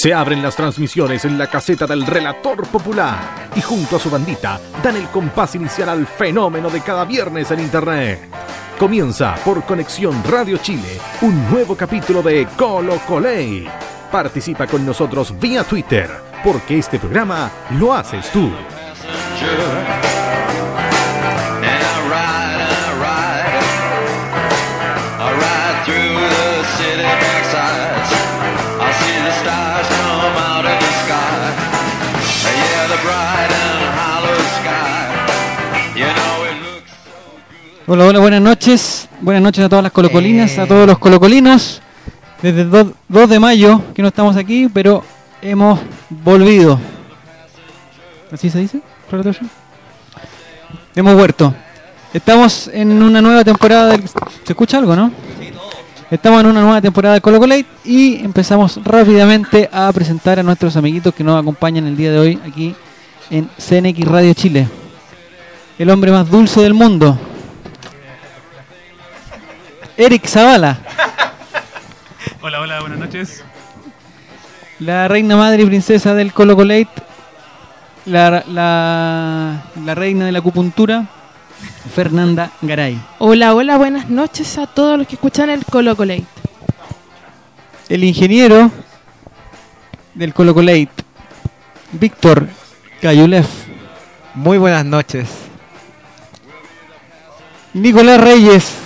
Se abren las transmisiones en la caseta del relator popular y junto a su bandita dan el compás inicial al fenómeno de cada viernes en Internet. Comienza por Conexión Radio Chile un nuevo capítulo de Colo Coley. Participa con nosotros vía Twitter, porque este programa lo haces tú. Hola, hola, buenas noches. Buenas noches a todas las colocolinas, a todos los colocolinos. Desde el 2, de mayo que no estamos aquí, pero hemos volvido. ¿Así se dice? Hemos vuelto. Estamos en una nueva temporada del... ¿Se escucha algo, no? Estamos en una nueva temporada de Colo y empezamos rápidamente a presentar a nuestros amiguitos que nos acompañan el día de hoy aquí en CNX Radio Chile. El hombre más dulce del mundo, Eric Zavala. Hola, hola, buenas noches. La reina madre y princesa del Colo Colate. La, la, reina de la acupuntura, Fernanda Garay. Hola, hola, buenas noches a todos los que escuchan el Colo Colate. El ingeniero del Colo Colate, Víctor Cayulev. Muy buenas noches. Nicolás Reyes.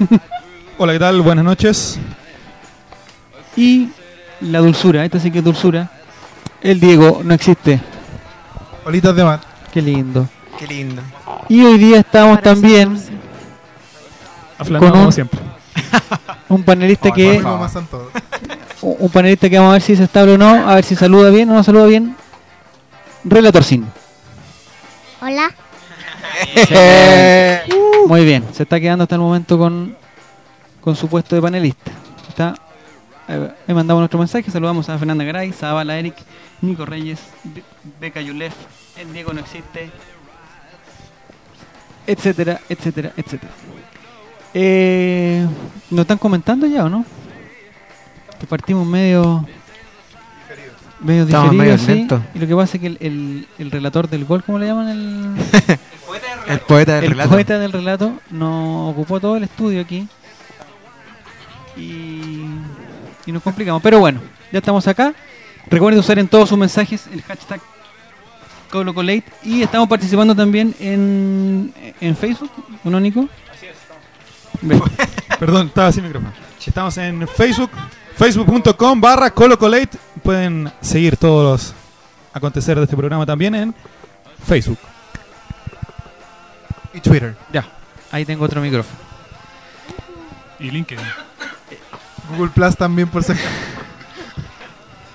Hola, ¿qué tal? Buenas noches. Y la dulzura, esta sí que es dulzura. El Diego no existe. Olitas de mar. Qué lindo. Qué lindo. Y hoy día estamos también con un, siempre. un panelista que un panelista que vamos a ver si es estable o no, a ver si saluda bien o no saluda bien. Relator Sin. Hola. Muy bien, se está quedando hasta el momento con, con su puesto de panelista. Está, eh, mandamos nuestro mensaje, saludamos a Fernanda Garay, Zabala Eric, Nico Reyes, Beca Yulef, el Diego no existe, etcétera, etcétera, etcétera. Eh, ¿Nos están comentando ya o no? Que partimos medio medio diferido, sí. Y lo que pasa es que el, el, relator del gol, ¿cómo le llaman? El, el poeta del relato. El poeta del relato nos ocupó todo el estudio aquí. Y, y nos complicamos. Pero bueno, ya estamos acá. Recuerden usar en todos sus mensajes el hashtag ColocoLate y estamos participando también en, en Facebook, ¿no, Nico? Así es. Perdón, estaba sin micrófono. Estamos en Facebook, facebook.com barra colocolate. Pueden seguir todos los acontecer de este programa también en Facebook. Y Twitter. Ya, ahí tengo otro micrófono. Y LinkedIn. Google Plus también por ser.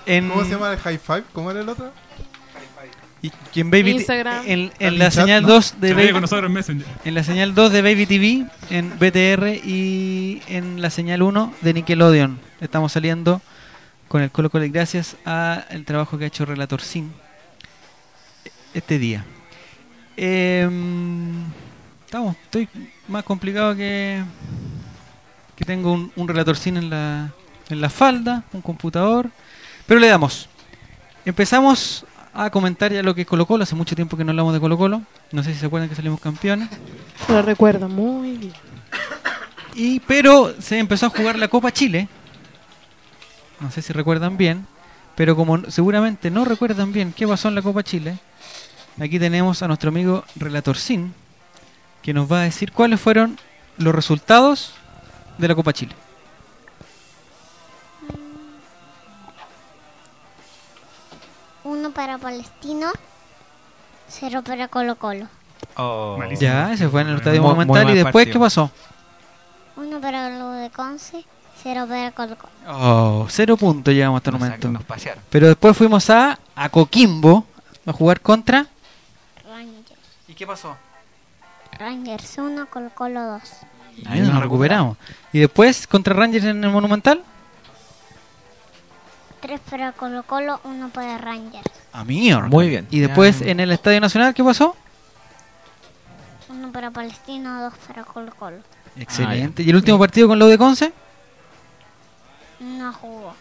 ¿Cómo se llama el High Five? ¿Cómo era el otro? Y en Baby Instagram. En, la señal 2 de Baby, en, en la señal 2 de Baby TV, en BTR y en la señal 1 de Nickelodeon. Estamos saliendo con el Colo Colo gracias al trabajo que ha hecho Relator Sin este día. Em, estamos, estoy más complicado que que tengo un, un Relator Sin en la, en la falda, un computador, pero le damos. Empezamos a comentar ya lo que es Colo Colo. Hace mucho tiempo que no hablamos de Colo Colo. No sé si se acuerdan que salimos campeones. Lo recuerdo muy bien. Y, pero se empezó a jugar la Copa Chile. No sé si recuerdan bien. Pero como seguramente no recuerdan bien qué pasó en la Copa Chile, aquí tenemos a nuestro amigo Relator Sin, que nos va a decir cuáles fueron los resultados de la Copa Chile. Uno para Palestino, cero para Colo Colo. Oh. Ya, ese fue en el estadio monumental. ¿Y después qué pasó? Uno para lo de Conce, cero para Colo Colo. Oh, cero puntos llegamos hasta el momento. Pero después fuimos a, a Coquimbo a jugar contra Rangers. ¿Y qué pasó? Rangers 1, Colo Colo 2. Ahí nos recuperamos. ¿Y después contra Rangers en el Monumental? Tres para Colo Colo, uno para Rangers. A mierda. Muy bien. ¿Y después en el Estadio Nacional qué pasó? Uno para Palestino, dos para Colo Colo. Excelente. ¿Y el último partido con lo de Conce? No jugó.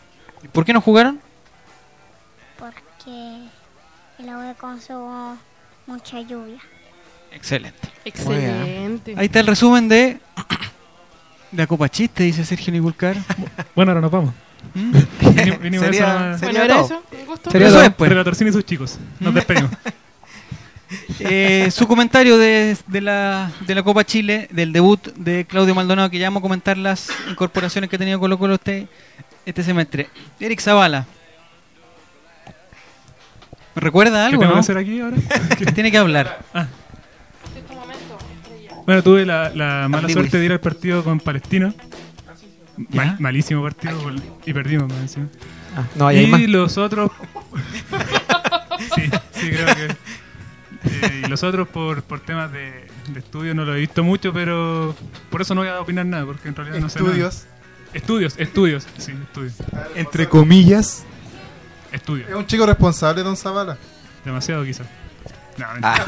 ¿Por qué no jugaron? porque el de Conce hubo mucha lluvia. Excelente. Excelente. Ahí está el resumen de la Copa Chiste, dice Sergio Niculcar. Bueno, ahora nos vamos. ¿Mm? Vini- vinimos Sería- a Bueno, Sería era todo. eso. Un gusto. Sería Eso. Relatorcín y sus chicos. Nos despedimos. Eh, su comentario de, de la, de la Copa Chile, del debut de Claudio Maldonado, que ya vamos a comentar las incorporaciones que ha tenido Colo Colo este, este semestre. Eric Zavala. ¿Recuerda ¿Qué algo? tengo que no? hacer aquí ahora? Tiene que hablar. Bueno, tuve la, la mala suerte de ir al partido con Palestino. Malísimo partido y perdimos más encima. Ah, no, ahí hay y más. los otros. sí, sí, creo que. eh, y los otros por, por temas de, de estudio no lo he visto mucho, pero por eso no voy a opinar nada, porque en realidad no sé. nada. Estudios. Estudios, estudios, sí, estudios. Entre comillas. Estudios. Es un chico responsable, don Zavala. Demasiado quizás. No, mentira.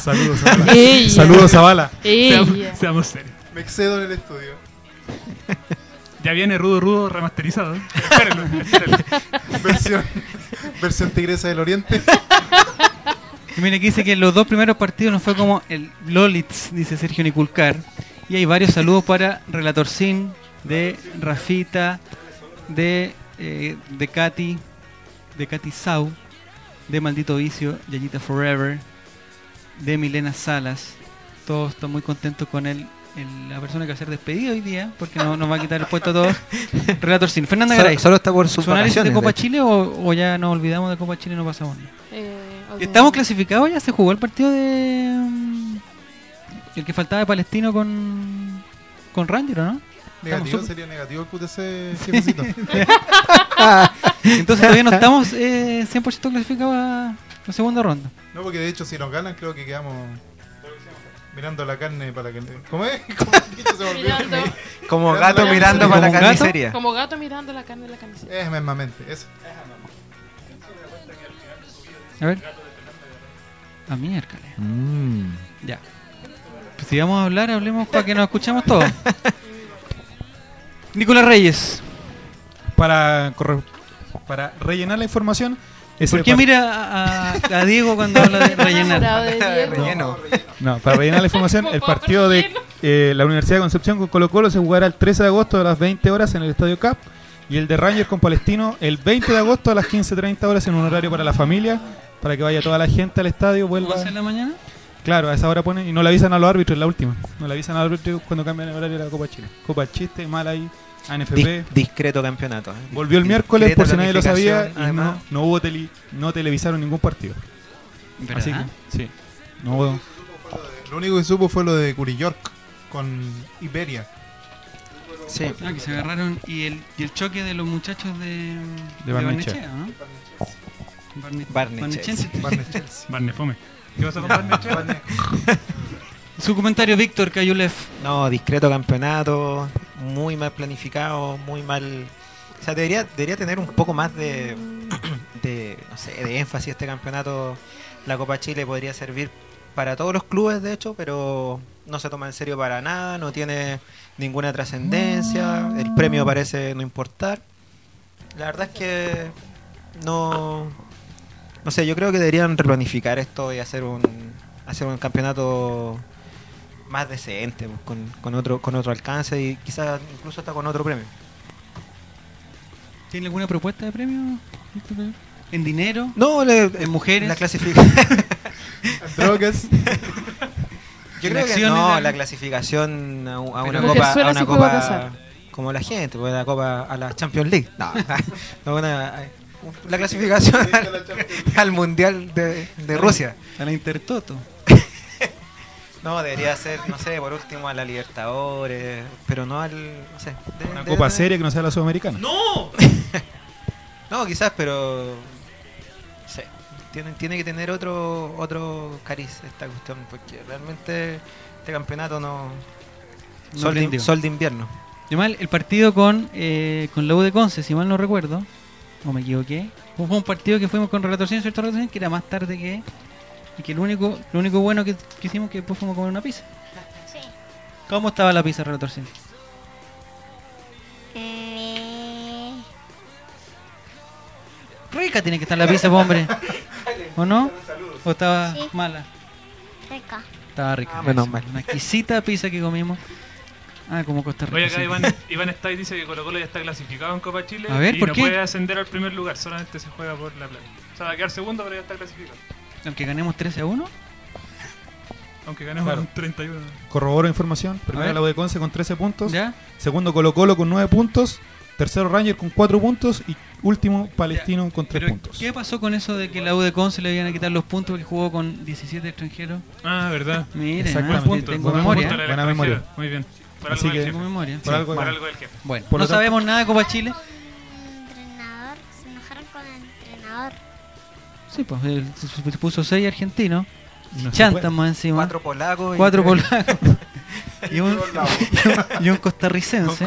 Saludos, Zavala. Ella. Saludos, Zavala. seamos, seamos serios. Me excedo en el estudio. Ya viene Rudo Rudo remasterizado. Espérenlo, espérenlo. Versión, versión Tigresa del Oriente. Y mire, aquí dice que los dos primeros partidos nos fue como el Lolitz, dice Sergio Niculcar. Y hay varios saludos para Relatorcín, de Rafita, de, eh, de Katy, de Katy Sau, de Maldito Vicio, Yayita Forever, de Milena Salas. Todos están muy contentos con él. el- la persona que va a ser despedida hoy día, porque no nos va a quitar el puesto a todos. Relatorcín. Fernanda Solo, Garay, solo está por sus ¿su análisis de. Copa de. Chile o, o ya nos olvidamos de Copa Chile y no pasamos nada? Eh. ¿Estamos clasificados ya? ¿Se jugó el partido de. mm, el que faltaba de Palestino con. con Ranger, ¿o no? Negativo, sería negativo el QTC jefecito. Entonces todavía no estamos eh, 100% clasificados a la segunda ronda. No, porque de hecho si nos ganan creo que quedamos mirando la carne para que... ¿Cómo es? ¿Cómo es? Se. Mirando, Como Mirando gato la mirando para la carnicería. como gato mirando la carne de la camiseta. Es mismamente, eso. A ver. A miércoles. Mm. Ya. Pues si vamos a hablar, hablemos para que nos escuchemos todos. Nicolás Reyes. Para, corre- para rellenar la información. ese ¿Por qué mira a, a Diego cuando habla de rellenar? De. No, para rellenar la información, el partido de eh, la Universidad de Concepción con Colo Colo se jugará el 13 de agosto a las 20 horas en el Estadio CAP y el de Rangers con Palestino el 20 de agosto a las 15.30 horas en un horario para la familia, para que vaya toda la gente al estadio, vuelva... ¿Cómo en la mañana? Claro, a esa hora ponen y no le avisan a los árbitros, es la última. No le avisan a los árbitros cuando cambian el horario de la Copa Chile. Copa Chiste, mal ahí, ANFP. Dis- discreto campeonato. ¿eh? Volvió el miércoles, por si nadie lo sabía, y no, además. no hubo tele, no televisaron ningún partido. Así ¿Verdad? que, sí. No hubo. Lo único que supo fue lo de Curi York con Iberia. Sí. Ah, que se agarraron y el, y el choque de los muchachos de, de Barnechea. Barnechea, ¿no? Barne- Barnechea. Chelsea. Barney Fome. ¿Qué pasó con Barney? Su comentario, Víctor Cayulef. No, discreto campeonato, muy mal planificado, muy mal. O sea, debería, debería tener un poco más de, de, no sé, de énfasis este campeonato. La Copa Chile podría servir para todos los clubes, de hecho, pero no se toma en serio para nada, no tiene ninguna trascendencia, el premio parece no importar. La verdad es que no, no sé, yo creo que deberían replanificar esto y hacer un, hacer un campeonato más decente, pues, con, con otro con otro alcance y quizás incluso hasta con otro premio. ¿Tiene alguna propuesta de premio? ¿En dinero? No, le- ¿En mujeres? la clasificación. Drogas. Yo ¿En creo que no, la clasificación a, un- a una copa, a una copa como la gente, pues, la copa a la Champions League. No, no, una- la clasificación al, al mundial de, de Rusia. A la Intertoto. No, debería ser, no sé, por último a la Libertadores, pero no al, no sé. de- Una de- copa de- seria que no sea la sudamericana. ¡No! no, quizás, pero. No sé. Tiene, tiene que tener otro otro cariz esta cuestión, porque realmente este campeonato no. No sol, de, sol de invierno. Yo mal, el partido con, eh, con la U de Conce, si mal no recuerdo, o me equivoqué, fue un partido que fuimos con Relatorcín, ¿cierto? Relatorcín? Que era más tarde que... Y que lo único, lo único bueno que, que hicimos que después fuimos a comer una pizza. Sí. ¿Cómo estaba la pizza, Relatorcín? Eh, rica tiene que estar la pizza, po, hombre. ¿O no? ¿O estaba Sí. mala? Rica. Estaba rica. Ah, menos mal. Una exquisita pizza que comimos. Ah, como Costa Rica. Oye, acá sí. Iván, Iván Stay dice que Colo Colo ya está clasificado en Copa Chile A ver, y ¿por no qué? puede ascender al primer lugar, solamente se juega por la plata. O sea, va a quedar segundo, pero ya está clasificado. Aunque ganemos 13 a 1. Aunque ganemos Claro. un 31. Corroboro información. Primero la U de Conce con 13 puntos. ¿Ya? Segundo Colo Colo con 9 puntos. Tercero Ranger con 4 puntos. Y último Palestino con 3 Pero, puntos. ¿Qué pasó con eso de que la U de Conce le iban a quitar los puntos porque jugó con 17 extranjeros? Ah, verdad. Miren, Exactamente. ah, Buen punto, tengo buen memoria. Buena extranjero. memoria. Muy bien. Por Así algo del que- Tengo jefe. memoria. Por algo- Por algo del jefe. Bueno, Por no sabemos nada de Copa Chile. Entrenador. Se enojaron con el entrenador. Sí, pues él se se puso 6 argentinos. Y no más encima. Cuatro polacos. y Cuatro tres- polacos. y, un, y un costarricense.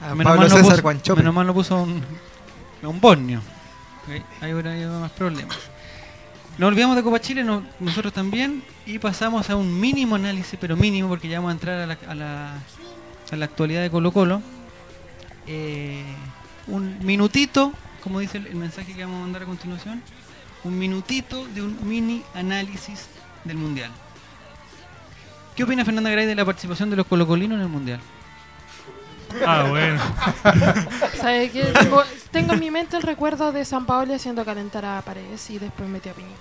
Ah, Menos Pablo mal, no César puso, menos mal no puso un, un bosnio. Ok, Ahí hubiera habido más problemas. Nos olvidamos de Copa Chile, no- nosotros también, y pasamos a un mínimo análisis, pero mínimo, porque ya vamos a entrar a la, a la, a la actualidad de Colo Colo. Eh, un minutito, como dice el, el mensaje que vamos a mandar a continuación, un minutito de un mini análisis del Mundial. ¿Qué opina Fernanda Gray de la participación de los colocolinos en el Mundial? Ah, bueno. ¿Sabe qué? Tengo, tengo en mi mente el recuerdo de San Paolo haciendo calentar a Paredes y después metió a Pinilla.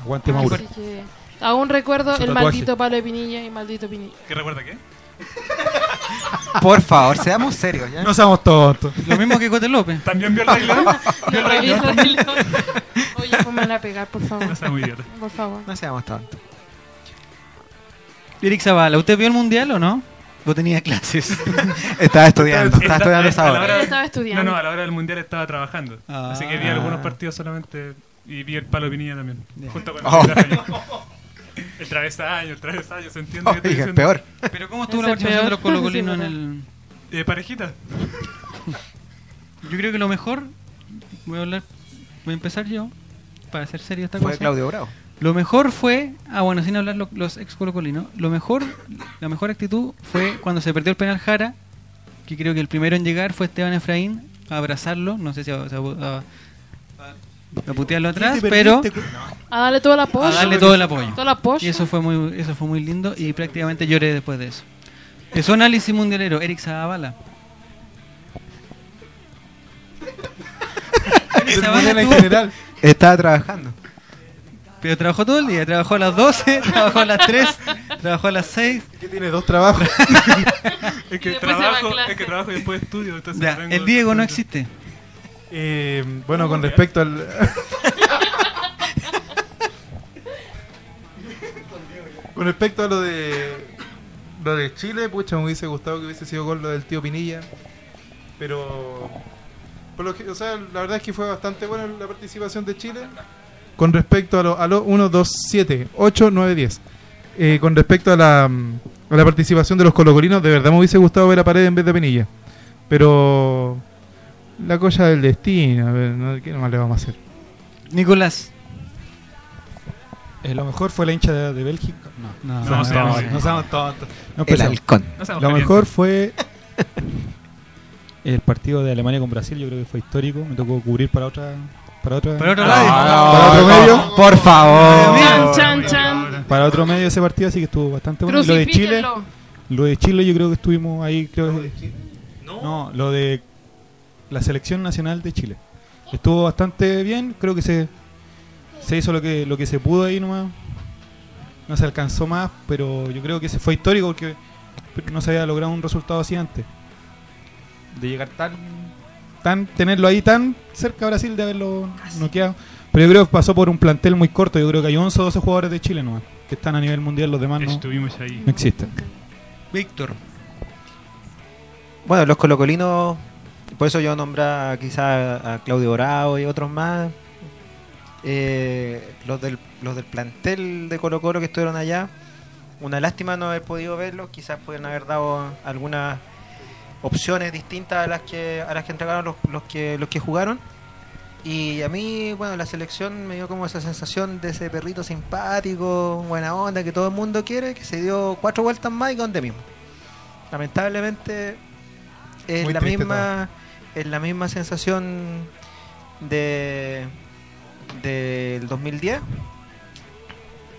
Aguante Mauro. Así que aún recuerdo el maldito palo de Pinilla y maldito Pinilla. ¿Qué recuerda qué? Por favor, seamos serios. ¿ya? No seamos tontos. Lo mismo que Cote López. ¿También vio el Rey León? ¿Vio el No, Rey León? Oye, ponme a pegar, por favor. No sea muy idiota. Por favor. No seamos tontos. Eric Zavala, ¿usted vio el Mundial o no? ¿O tenía clases? Estaba estudiando. Estaba estudiando esa hora. estaba estudiando. No, no, a la hora del mundial estaba trabajando. Ah. Así que vi algunos partidos solamente y vi el palo Pinilla también. Junto con Oh. El travesaño. El travesaño, ¿se entiende? estoy Oiga, diciendo? peor. ¿Pero cómo estuvo la participación de los colocolinos Sí, en el...? Eh, parejita. Yo creo que lo mejor... Voy a hablar... Voy a empezar yo, para hacer serio esta Fue cosa. Claudio Bravo. Lo mejor fue... Ah, bueno, sin hablar lo- los ex colocolinos. Lo mejor... La mejor actitud fue cuando se perdió el penal Jara, que creo que el primero en llegar fue Esteban Efraín, a abrazarlo, no sé si a, a- a- a putearlo atrás, pero A darle todo el apoyo. a darle todo el apoyo. Todo el apoyo. Y eso fue muy eso fue muy lindo y prácticamente lloré después de eso. Eso análisis mundialero, Eric Zavala. Eric Zavala Mundial en general. Estaba trabajando. pero trabajó todo el día, trabajó a las 12, trabajó a las 3, trabajó a las 6. Que tiene dos trabajos. Es que trabajo, es que trabajo y después estudio. Entonces Ya, el Diego no existe. Eh, bueno, con respecto al. con respecto a lo de. Lo de Chile, pucha, me hubiese gustado que hubiese sido gol lo del tío Pinilla. Pero. Por lo que, o sea, la verdad es que fue bastante buena la participación de Chile. Con respecto a lo, a lo 1, 2, 7, 8, 9, 10. Eh, con respecto a la, a la participación de los colocolinos, de verdad me hubiese gustado ver a Paredes en vez de Pinilla. Pero. La cosa del destino, a ver, ¿no? ¿qué más le vamos a hacer? Nicolás. Eh, lo mejor fue la hincha de, de Bélgica. No, No, No, no, seamos- no seamos tontos. No El halcón. No Lo mejor fue el partido de Alemania con Brasil. Yo creo que fue histórico. Me tocó cubrir para otra. Para otra. Para otro Ah, lado. para otro medio. Por favor. Chan, chan, chan. Para otro medio ese partido, así que estuvo bastante bueno. Lo de Chile, lo de Chile, yo creo que estuvimos ahí. Creo que- no, lo de la selección nacional de Chile. Estuvo bastante bien. Creo que se, se hizo lo que lo que se pudo ahí nomás. No se alcanzó más, pero yo creo que se fue histórico porque no se había logrado un resultado así antes. De llegar tan, tan tenerlo ahí tan cerca a Brasil de haberlo noqueado. Pero yo creo que pasó por un plantel muy corto. Yo creo que hay 11 o 12 jugadores de Chile nomás que están a nivel mundial. Los demás no, Estuvimos ahí. no existen. Víctor. Bueno, los colocolinos, por eso yo nombraba quizá a Claudio Bravo y otros más. Eh, los, del, los del plantel de Colo Colo que estuvieron allá. Una lástima no haber podido verlos, quizás pudieran haber dado algunas opciones distintas a las que a las que entregaron los, los que los que jugaron. Y a mí, bueno, la selección me dio como esa sensación de ese perrito simpático, buena onda, que todo el mundo quiere, que se dio cuatro vueltas más y donde mismo. Lamentablemente es Muy la misma es la misma sensación de del 2010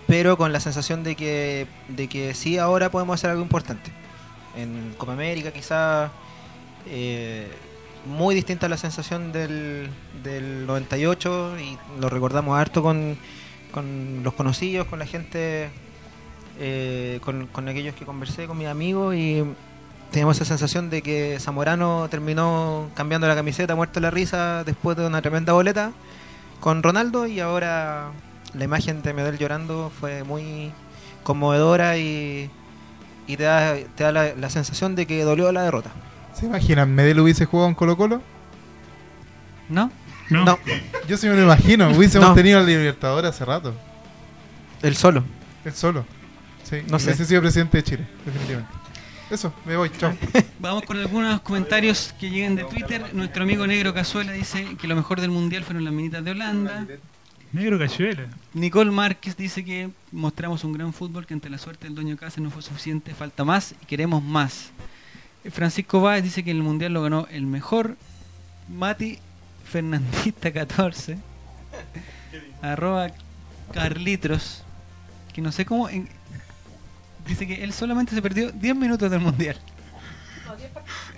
pero con la sensación de que de que sí ahora podemos hacer algo importante. En Copa América quizá eh, muy distinta a la sensación del, del 98 y lo recordamos harto con, con los conocidos, con la gente, eh, con, con aquellos que conversé, con mis amigos y teníamos esa sensación de que Zamorano terminó cambiando la camiseta, muerto de la risa después de una tremenda boleta con Ronaldo y ahora la imagen de Medel llorando fue muy conmovedora y, y te da, te da la, la sensación de que dolió la derrota. ¿Se imaginan? ¿Medel hubiese jugado en Colo Colo? ¿No? No. No, Yo sí me lo imagino. Hubiésemos No. tenido al Libertador hace rato. el solo. Él solo. Sí, No sé. hubiese sido presidente de Chile, definitivamente. Eso, me voy, chao. Vamos con algunos comentarios que lleguen de Twitter. Nuestro amigo Negro Cazuela dice que lo mejor del mundial fueron las minitas de Holanda. Negro Cachuela. Nicole Márquez dice que mostramos un gran fútbol que ante la suerte del dueño Cáceres no fue suficiente, falta más y queremos más. Francisco Báez dice que en el mundial lo ganó el mejor. Mati Fernandista 14. Arroba Carlitros. Que no sé cómo. en- dice que él solamente se perdió 10 minutos del mundial.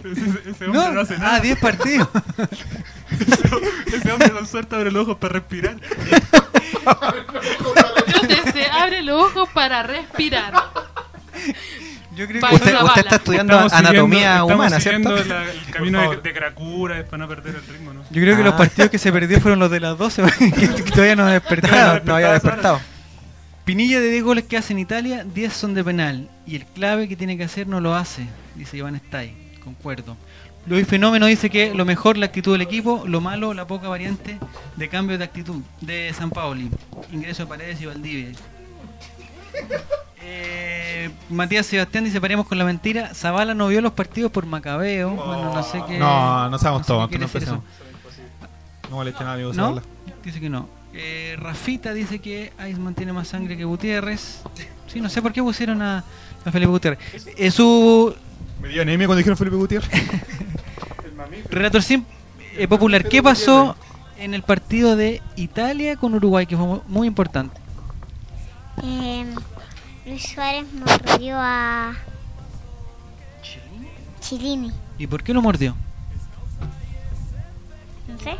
Ese, ese hombre no, hace nada. ah, 10 partidos. Ese hombre con suerte abre los ojos para respirar. Donde se abre los ojos para respirar. Yo creo que Usted, usted está estudiando Estamos anatomía siguiendo- humana, estamos ¿cierto? la- el camino de, de Cracura para no perder el ritmo, ¿no? Yo creo que los Ah. partidos que se perdió fueron los de las 12, que todavía no No, despertaron. no había despertado. Pinilla de 10 goles que hace en Italia, 10 son de penal. Y el clave que tiene que hacer no lo hace, dice Iván Stay. Concuerdo. Luis Fenómeno dice que lo mejor la actitud del equipo, lo malo la poca variante de cambio de actitud de San Paoli. Ingreso de Paredes y Valdivia. Eh, Matías Sebastián dice paremos con la mentira. Zavala no vio los partidos por Macabeo. Bueno, no sé qué. No, no seamos sé qué tontos, quiere no eso. No moleste a nadie, vos ¿No? Dice que no. Eh, Rafita dice que Iceman tiene más sangre que Gutiérrez. Sí, no sé por qué pusieron a, a Felipe Gutiérrez. Eh, su Me dio anemia cuando dijeron Felipe Gutiérrez. relator sim- eh, popular, ¿qué pasó en el partido de Italia con Uruguay? Que fue mu- muy importante. Eh, Luis Suárez mordió a Chilini. ¿Y por qué lo mordió? No sé.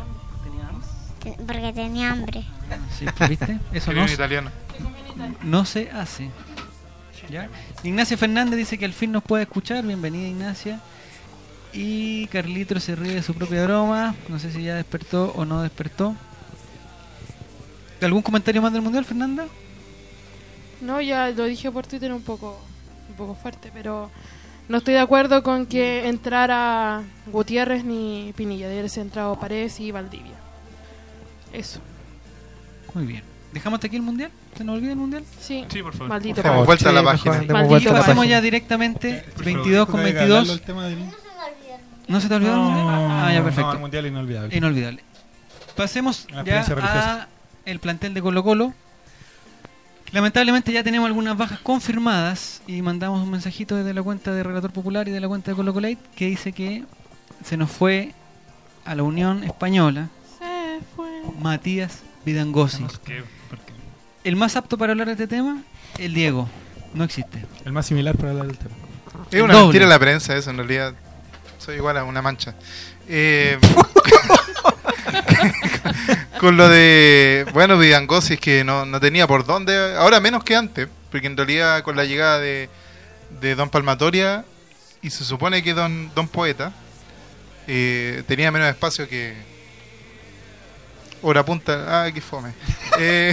Porque tenía hambre. Sí, ¿viste? Eso no, italiano. no se hace. ¿Ya? Ignacia Fernández dice que al fin nos puede escuchar. Bienvenida, Ignacia. Y Carlitro se ríe de su propia broma. No sé si ya despertó o no despertó. ¿Algún comentario más del mundial, Fernanda? No, ya lo dije por Twitter un poco, un poco fuerte, pero no estoy de acuerdo con que entrara Gutiérrez ni Pinilla. Debería ser entrado Paredes y Valdivia. Eso. Muy bien. ¿Dejamos hasta aquí el mundial? ¿Se nos olvida el mundial? Sí. Sí, por favor. Maldito. Demos vuelta a la página. mejor, Maldito vuelta a la Pasemos página. ya directamente 22 con 22. ¿No se te olvidó el mundial? Ah, ya, No, perfecto. el mundial inolvidable. Inolvidable. Pasemos La ya a el plantel de Colo Colo. Lamentablemente ya tenemos algunas bajas confirmadas y mandamos un mensajito desde la cuenta de Relator Popular y de la cuenta de Colo Colate que dice que se nos fue a la Unión Española. Matías Vidangosi. ¿Por qué? ¿Por qué? El más apto para hablar de este tema, el Diego. No existe. El más similar para hablar del tema. Es una Doble. mentira la prensa eso, en realidad. Soy igual a una mancha. Eh, con lo de, bueno, Vidangosi es que no, no tenía por dónde, ahora menos que antes, porque en realidad con la llegada de, de Don Palmatoria, y se supone que Don, don Poeta, eh, tenía menos espacio que... Hora punta, ah, qué fome. Eh,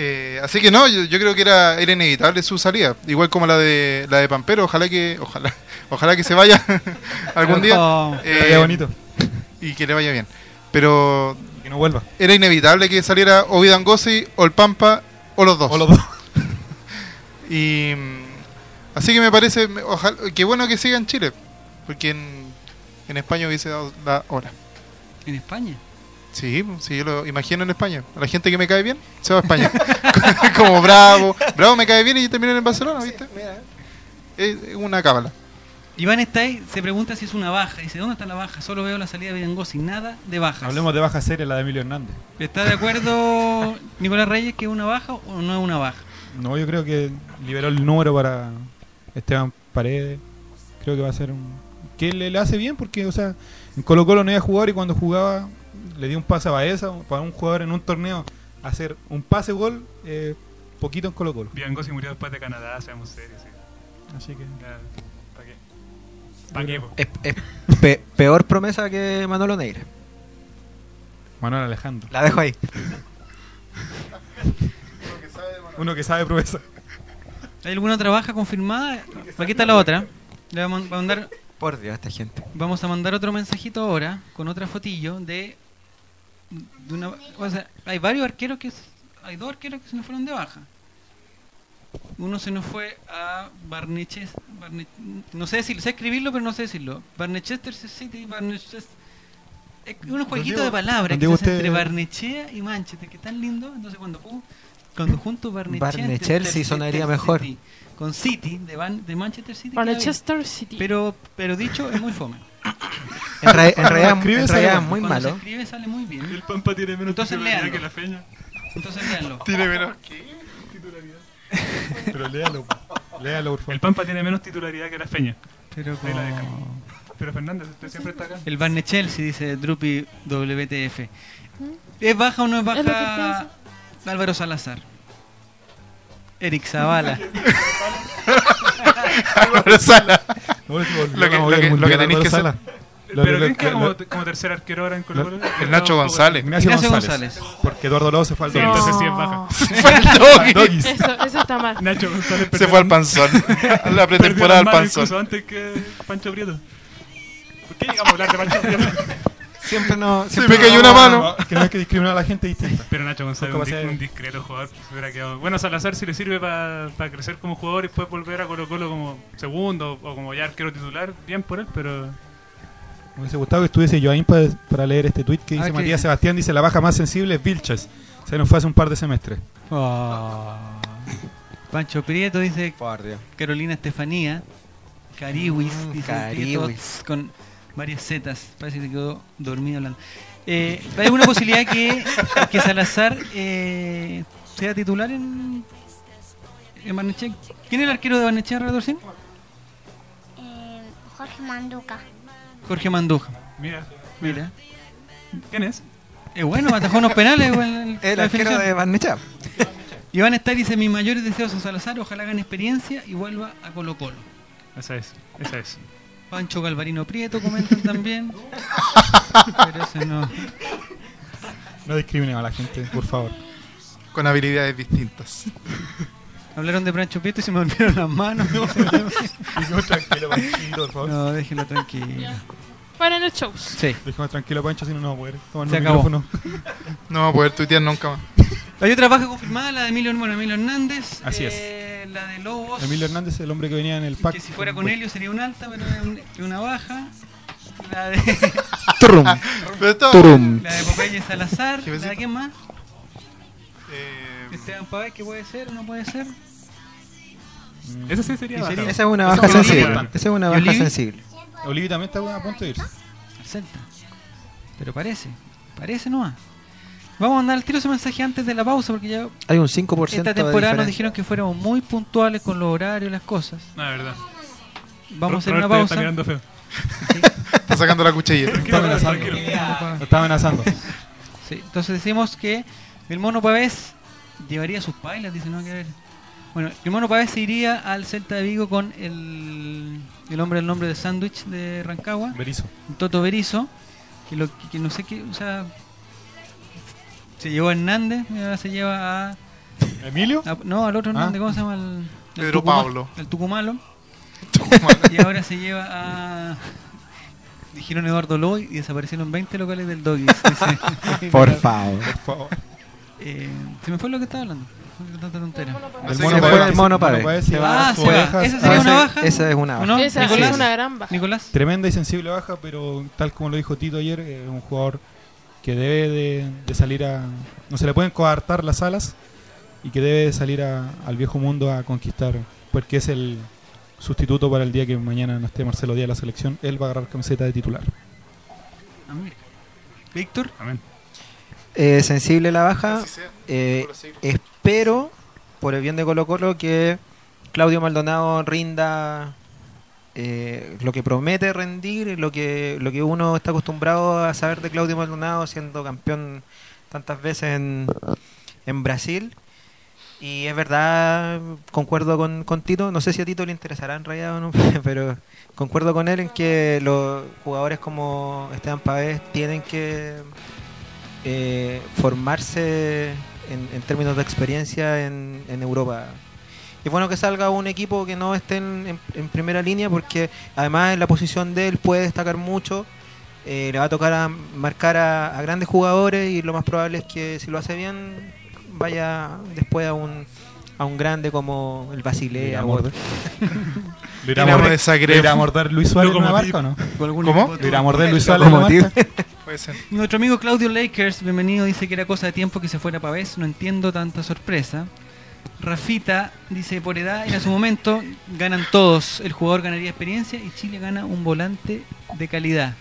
eh, así que no, yo, yo creo que era, era inevitable su salida, igual como la de la de Pampero, ojalá que ojalá ojalá que se vaya algún día eh, vaya bonito. y que le vaya bien. Pero Y que no vuelva. era inevitable que saliera o Vidangosi o el Pampa o los dos. O los dos. Y mm, así que me parece ojalá, que bueno que siga en Chile, porque en, en España hubiese dado la hora. En España. Sí, sí, yo lo imagino en España. A la gente que me cae bien se va a España. Como Bravo. Bravo me cae bien y termina en Barcelona, ¿viste? Es es una cábala. Iván está ahí, se pregunta si es una baja. Dice, ¿dónde está la baja? Solo veo la salida de Vidango sin nada de bajas. Hablemos de baja serie, la de Emilio Hernández. ¿Está de acuerdo Nicolás Reyes que es una baja o no es una baja? No, yo creo que liberó el número para Esteban Paredes. Creo que va a ser un. que le, le hace bien porque, o sea, en Colo Colo no iba a jugar y cuando jugaba le dio un pase a Baeza para un jugador en un torneo hacer un pase gol eh, poquito en Colo Colo. Biancosi murió después de Canadá, seamos serios. Sí. Así que. ¿Para qué? ¿Para qué? po? Es, es pe- peor promesa que Manolo Neira. Manuel Alejandro. La dejo ahí. Uno que sabe promesa. ¿Hay alguna otra baja confirmada? Aquí está la otra. Le vamos a mandar, Por Dios, esta gente. vamos a mandar otro mensajito ahora con otra fotillo de, de una... O sea, hay varios arqueros que... Hay dos arqueros que se nos fueron de baja. Uno se nos fue a Barneches... Barne- no sé decirlo, sé escribirlo, pero no sé decirlo. Barnechester City, Barnechester... Es unos jueguitos de palabras que se usted- entre Barnechea y Manchester, que es tan lindo. Entonces cuando ju- cuando junto Barnechea... Barnechelsea sonaría mejor. City con City de, Van- de Manchester City. City. Pero, pero dicho, es muy fome. En, ra- en realidad, escribe, en realidad es muy Cuando se malo. escribe sale muy bien. El Pampa tiene menos Entonces titularidad que la Feña. Entonces léanlo. Tiene menos Pero léalo. léalo, por favor. El Pampa tiene menos titularidad que la Feña. Pero Ahí la como- Pero Fernández, usted siempre está acá. El Barney Chelsea dice Drupi WTF. ¿Es baja o no es Es baja Álvaro Salazar? Eric Zavala. Álvaro Sala. No, se volvió Lo que- lo que- lo que tenéis que Álvaro Sala. Lo- Pero lo- ¿quién queda lo- como, lo- como tercer arquero ahora en Colo Colo? El Nacho González. Ignacio, Ignacio González. González. Porque Eduardo Lobo se fue al Sí, entonces sí es baja. Fue al doggy. Doggies. Eso, eso está mal. Nacho González Se perdió fue al panzón. A la pretemporada al panzón. antes que Pancho Prieto. ¿Por qué llegamos a hablar de Pancho Prieto? Siempre no. Siempre me cayó no- una mano. No, que no hay que discriminar a la gente distinta. Pero Nacho González ¿Cómo un, discreto jugador. se hubiera quedado- Bueno, Salazar si le sirve para crecer como jugador y después volver a Colo Colo como segundo o como ya arquero titular, bien por él, pero Me hubiese gustado que estuviese Joaín para, para leer este tweet que Ah, dice ¿qué Matías? Sebastián. Dice la baja más sensible es Vilches. Se nos fue hace un par de semestres. Ah. Pancho Prieto dice. Carolina Estefanía. Cariwis. Mm, dice Cariwis. Con varias zetas. Parece que se quedó dormido hablando. Eh, ¿Hay alguna posibilidad que, que Salazar eh, sea titular en, en Barnechea? ¿Quién es el arquero de Barnechea, Redorcín? Eh, Jorge Manduca. Jorge Manduja. mira, Mira. ¿quién es? Es bueno, atajó unos penales. El la arquero de Barnechea. Iván Estar dice: Mis mayores deseos a Salazar, ojalá hagan experiencia y vuelva a Colo Colo. Esa es, esa es. Pancho Galvarino Prieto comentan también. Pero ese no. No discriminemos a la gente, por favor. Con habilidades distintas. Hablaron de Pancho Prieto y se me volvieron las manos. Dejemos tranquilo, Panchito, por favor. No, déjenlo tranquilo. Para en el show. Sí. Dejemos tranquilo, Pancho, si no, no va a poder tomar Se el acabó. micrófono. No va a poder tuitear nunca más. Hay otra baja confirmada, la de Emilio, bueno, Emilio Hernández. Así es. eh, La de Lobos. Emilio Hernández, el hombre que venía en el pack. Que si fuera con Helio sería un alta, pero es un- es una baja. La de, esto- Turum. la de Popeye Salazar. ¿Qué ¿La de quién más? Eh, Esteban Pavés, que puede ser o no puede ser. Esa sí sería ¿Y baja. Esa es una baja es sensible. Esa es una ¿Y baja sensible. Olivi también está a punto de irse. Al Celta. Pero parece, parece nomás. Vamos a mandar al tiro ese mensaje antes de la pausa porque ya Hay un 5% esta de temporada nos dijeron que fuéramos muy puntuales con los horarios y las cosas. No, es verdad. Vamos a hacer una pausa. Está mirando feo. está sacando la cuchilla. Está amenazando. Lo está amenazando. Sí, entonces decimos que el mono Pavés llevaría sus pailas, dice no que ver. Bueno, el mono Pavés se iría al Celta de Vigo con el, el hombre del nombre de sándwich de Rancagua, Berizo. Toto Berizo, que, lo, que, que no sé qué, o sea, se llevó a Hernández y ahora se lleva a, ¿Emilio? a- no, al otro Ah. Hernández, ¿cómo se llama? El, el Pedro Tucuma- Pablo. El Tucumalo. y ahora se lleva a... Dijeron Eduardo Loy y desaparecieron 20 locales del Doggies. dice. Por favor. Por favor. Eh, se me fue lo que estaba hablando. Tanta tontera. El mono el Se va. Ah, se va. Esa sería una Esa- baja. Esa es una ¿O baja. no? Esa Nicolás. es una gran baja. Nicolás. Tremenda y sensible baja, pero tal como lo dijo Tito ayer, es un jugador que debe de, de salir a... No se le pueden coartar las alas y que debe de salir a- al viejo mundo a conquistar, porque es el, sustituto para el día que mañana no esté Marcelo Díaz en la selección. Él va a agarrar camiseta de titular. Mira. Víctor, Amén. Eh, sensible la baja. Eh, espero, por el bien de Colo Colo, que Claudio Maldonado rinda eh, lo que promete rendir, lo que, lo que uno está acostumbrado a saber de Claudio Maldonado siendo campeón tantas veces en, en Brasil. Y es verdad, concuerdo con, con Tito, no sé si a Tito le interesará en realidad o no, pero concuerdo con él en que los jugadores como Esteban Pavés tienen que eh, formarse en, en términos de experiencia en, en Europa. Es bueno que salga un equipo que no esté en, en- en primera línea porque además en la posición de él puede destacar mucho. eh, le va a tocar a marcar a, a grandes jugadores y lo más probable es que si lo hace bien vaya después a un, a un grande como el Basilea. o- ¿Le irá a morder Zagreb. ¿Le irá a morder Luis Suárez en una o no? ¿con algún ¿Cómo? ¿Le irá a morder Luis Suárez en la Locomotiv. marca? Puede ser. Nuestro amigo Claudio Lakers, bienvenido, dice que era cosa de tiempo que se fuera para vez. No entiendo tanta sorpresa. Rafita dice, por edad y a su momento ganan todos. El jugador ganaría experiencia y Chile gana un volante de calidad.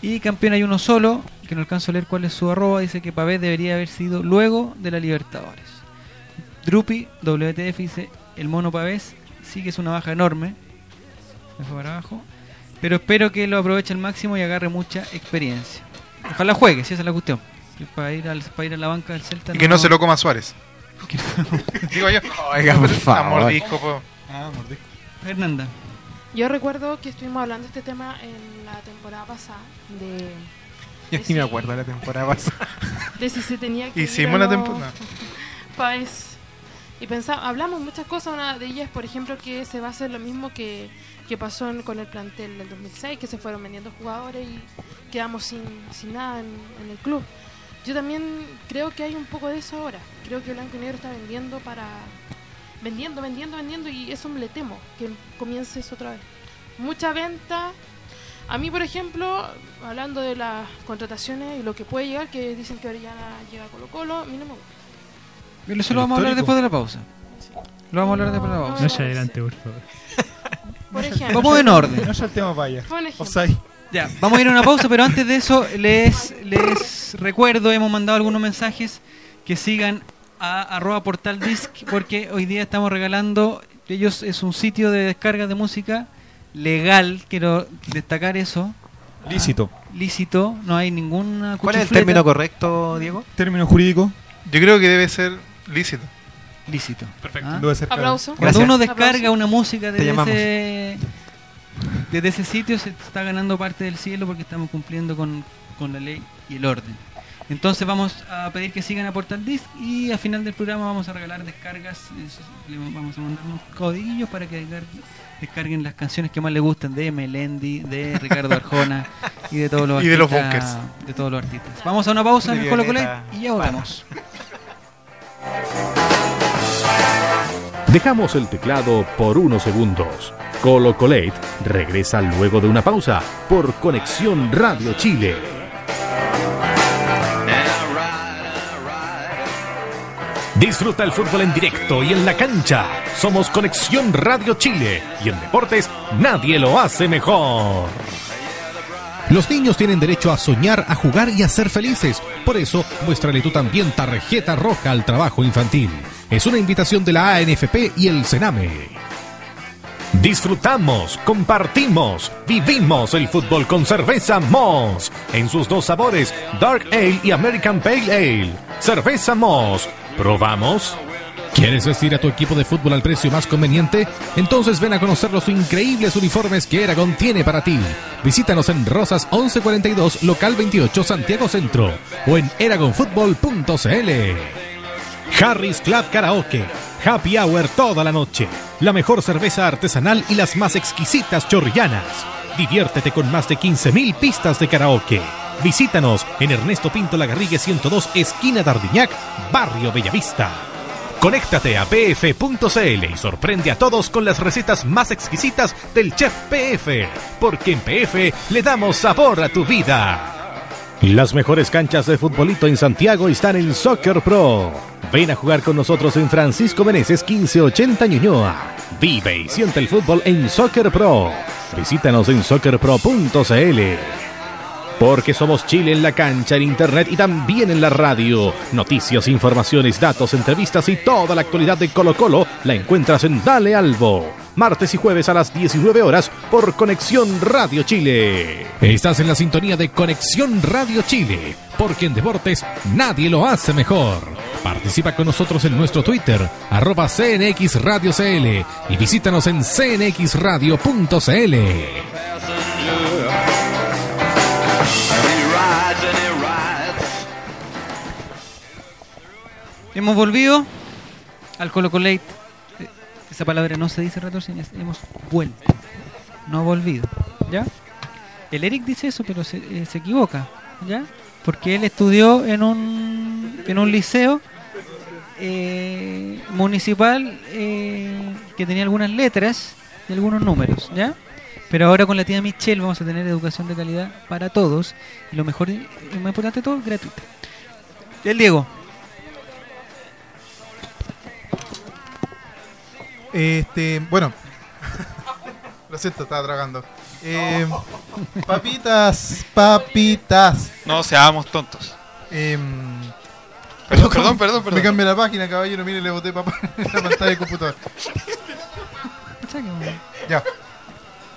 Y campeón hay uno solo, que no alcanzo a leer cuál es su arroba, dice que Pavés debería haber sido luego de la Libertadores. Drupi, WTF, dice, el mono Pavés sí que es una baja enorme. Me fue para abajo. Pero espero que lo aproveche al máximo y agarre mucha experiencia. Ojalá juegue, si esa es la cuestión. Para ir, al, para ir a la banca del Celta. Y que no se lo coma Suárez. Digo yo. Oiga, por A favor. mordisco, po. Ah, mordisco. Fernanda. Yo recuerdo que estuvimos hablando de este tema en la temporada pasada de, Yo ni me acuerdo de la temporada pasada. de si se tenía que ir Hicimos la temporada. Páez. Y pensaba, hablamos muchas cosas, una de ellas, por ejemplo, que se va a hacer lo mismo que, que pasó en- con el plantel del 2006, que se fueron vendiendo jugadores y quedamos sin, sin nada en, en el club. Yo también creo que hay un poco de eso ahora. Creo que Blanco y Negro está vendiendo para... Vendiendo, vendiendo, vendiendo y eso me le temo, que comience eso otra vez. Mucha venta. A mí, por ejemplo, hablando de las contrataciones y lo que puede llegar, que dicen que Orellana llega a Colo Colo, a mí no me gusta. Pero Eso lo vamos a hablar después de la pausa. Lo vamos a hablar después de la No, pausa. No se adelante, por favor. Por ejemplo. Vamos en orden. No saltemos para allá. Fue un ejemplo. Ya, vamos a ir a una pausa, pero antes de eso les, les recuerdo, hemos mandado algunos mensajes que sigan a arroba portal disc porque hoy día estamos regalando, ellos es un sitio de descarga de música legal, quiero destacar eso, Lícito. lícito, no hay ninguna ¿Cuál es el término correcto, Diego? Término jurídico. Yo creo que debe ser lícito. Lícito. Perfecto. ¿Ah? Debe ser claro. Aplauso. Cuando Gracias. uno descarga Aplauso. una música llamamos. ese, desde ese sitio se está ganando parte del cielo porque estamos cumpliendo con, con la ley y el orden. Entonces vamos a pedir que sigan a Portal Disc y al final del programa vamos a regalar descargas, es- le vamos a mandar unos codiguillos para que descar- descarguen las canciones que más les gustan de Melendi, de Ricardo Arjona y de todos los Y de los artistas- De todos los artistas. Vamos a una pausa en el Colo y ya volvemos. Dejamos el teclado por unos segundos. Colo Colate regresa luego de una pausa por Conexión Radio Chile. Disfruta el fútbol en directo y en la cancha. Somos Conexión Radio Chile y en deportes nadie lo hace mejor. Los niños tienen derecho a soñar, a jugar y a ser felices. Por eso, muéstrale tú también tarjeta roja al trabajo infantil. Es una invitación de la ANFP y el Sename. Disfrutamos, compartimos, vivimos el fútbol con cerveza Moss. En sus dos sabores, Dark Ale y American Pale Ale. Cerveza Moss. ¿Probamos? ¿Quieres vestir a tu equipo de fútbol al precio más conveniente? Entonces ven a conocer los increíbles uniformes que Eragon tiene para ti. Visítanos en Rosas 1142, local 28, Santiago Centro o en eragonfutbol.cl. Harris Club Karaoke. Happy Hour toda la noche. La mejor cerveza artesanal y las más exquisitas chorrillanas. Diviértete con más de 15.000 pistas de karaoke. Visítanos en Ernesto Pinto Lagarrigue 102, esquina Dardiñac, Barrio Bellavista. Conéctate a pf.cl y sorprende a todos con las recetas más exquisitas del chef PF, porque en PF le damos sabor a tu vida. Las mejores canchas de futbolito en Santiago están en Soccer Pro. Ven a jugar con nosotros en Francisco Meneses 1580 Ñuñoa. Vive y siente el fútbol en Soccer Pro. Visítanos en soccerpro.cl. Porque somos Chile en la cancha, en internet y también en la radio. Noticias, informaciones, datos, entrevistas y toda la actualidad de Colo Colo la encuentras en Dale Albo. Martes y jueves a las 19 horas por Conexión Radio Chile. Estás en la sintonía de Conexión Radio Chile, porque en deportes nadie lo hace mejor. Participa con nosotros en nuestro Twitter, arroba CNX Radio CL y visítanos en cnxradio.cl. Hemos volvido al Colo Colate. Esa palabra no se dice retorcida, hemos vuelto. No volvido. ¿Ya? El Eric dice eso, pero se, eh, se equivoca. ¿Ya? Porque él estudió en un, en un liceo eh, municipal eh, que tenía algunas letras y algunos números. ¿Ya? Pero ahora con la tía Michelle vamos a tener educación de calidad para todos. Y lo mejor, y lo más importante de todo, gratuita. El Diego. Este, bueno. Lo siento, estaba tragando. Eh, papitas, papitas. No seamos tontos. Em, Perdón, perdón, perdón, perdón. Me cambié la página, caballero. Mire, le boté papá en la pantalla del computador. Ya.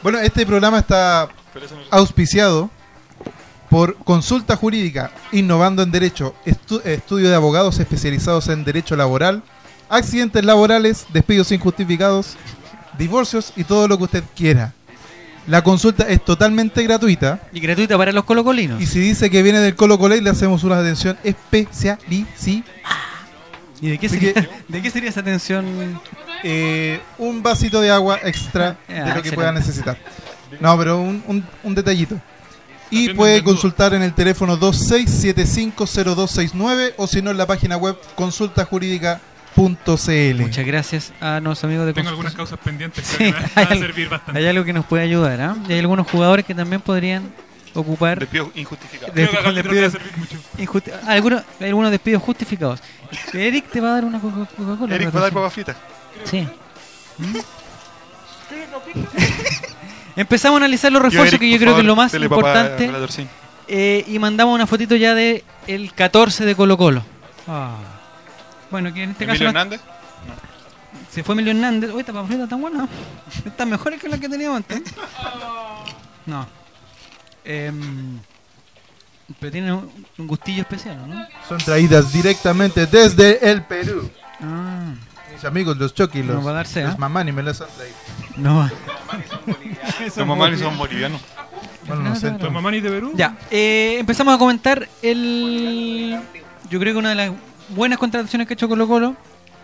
Bueno, este programa está auspiciado por Consulta Jurídica, Innovando en Derecho, estu- estudio de abogados especializados en Derecho Laboral, accidentes laborales, despidos injustificados, divorcios y todo lo que usted quiera. La consulta es totalmente gratuita Y gratuita para los colocolinos. y si dice que viene del Colo Colo le hacemos una atención especialísima. ¿Y de qué sería, que- de qué sería esa atención? Eh, un vasito de agua extra Ah, de lo que excelente. pueda necesitar. No, pero un, un- un detallito. Y puede consultar en el teléfono 26750269 o si no en la página web consultajurídica.cl. Muchas gracias a nuestros amigos de Tengo algunas causas pendientes Sí, que van a servir bastante. Hay algo que nos puede ayudar, ¿ah? Y hay algunos jugadores que también podrían ocupar Despido injustificado. de- Creo que acá el de- litro te va a de- servir mucho. injusti- algunos, algunos despidos justificados. Eric te va a dar una Coca- Coca-Cola. Eric va a dar papas fritas. Sí. ¿Mm? Empezamos a analizar los refuerzos, Eric, que yo creo que es lo más papá importante. Eh, y mandamos una fotito ya de el 14 de Colo Colo. Bueno, que en este Emilio caso no- Hernández. se fue Emilio Hernández. Oye, esta papelita tan buena. Están mejores que las que teníamos antes. No. Em, pero tiene un, un gustillo especial, ¿no? Son traídas directamente desde el Perú. Ah, Mis amigos, los Chucky, los, No va a darse, los ¿ah? Mamani me las han traído. no. Los mamás son bolivianos. Bueno, no sé. ¿Los mamani de Perú? Ya, eh, empezamos a comentar el. Yo creo que una de las buenas contrataciones que ha hecho Colo Colo.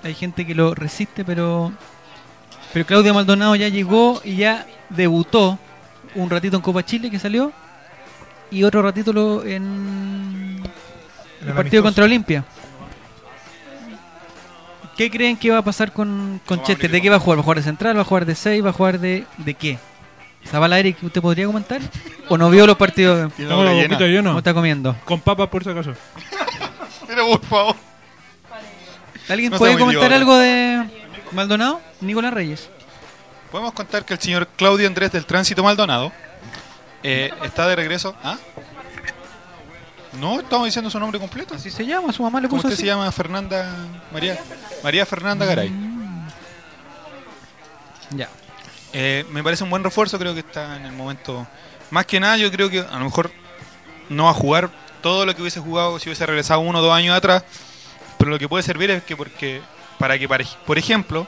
Hay gente que lo resiste, pero. Pero Claudio Maldonado ya llegó y ya debutó un ratito en Copa Chile que salió. Y otro ratito lo en. El, el partido contra Olimpia. ¿Qué creen que va a pasar con, con No Chester? ¿De qué va a jugar? ¿Va a jugar de central? ¿Va a jugar de 6? ¿Va a jugar de, de qué? Zavala Eric, ¿usted podría comentar? ¿O no vio los partidos? Llena. ¿Cómo llena. está comiendo? Con papas por si acaso. Pero por favor. ¿Alguien No puede comentar algo de Maldonado? Nicolás Reyes. Podemos contar que el señor Claudio Andrés del Tránsito Maldonado eh, está de regreso. ¿Ah? No, estamos diciendo su nombre completo. Así se llama, su mamá le ¿Cómo puso usted así. se llama? Fernanda María María Fernanda Garay. Ya. Eh, me parece un buen refuerzo, creo que está en el momento. Más que nada, yo creo que a lo mejor no va a jugar todo lo que hubiese jugado si hubiese regresado uno o dos años atrás, pero lo que puede servir es que porque para que por ejemplo,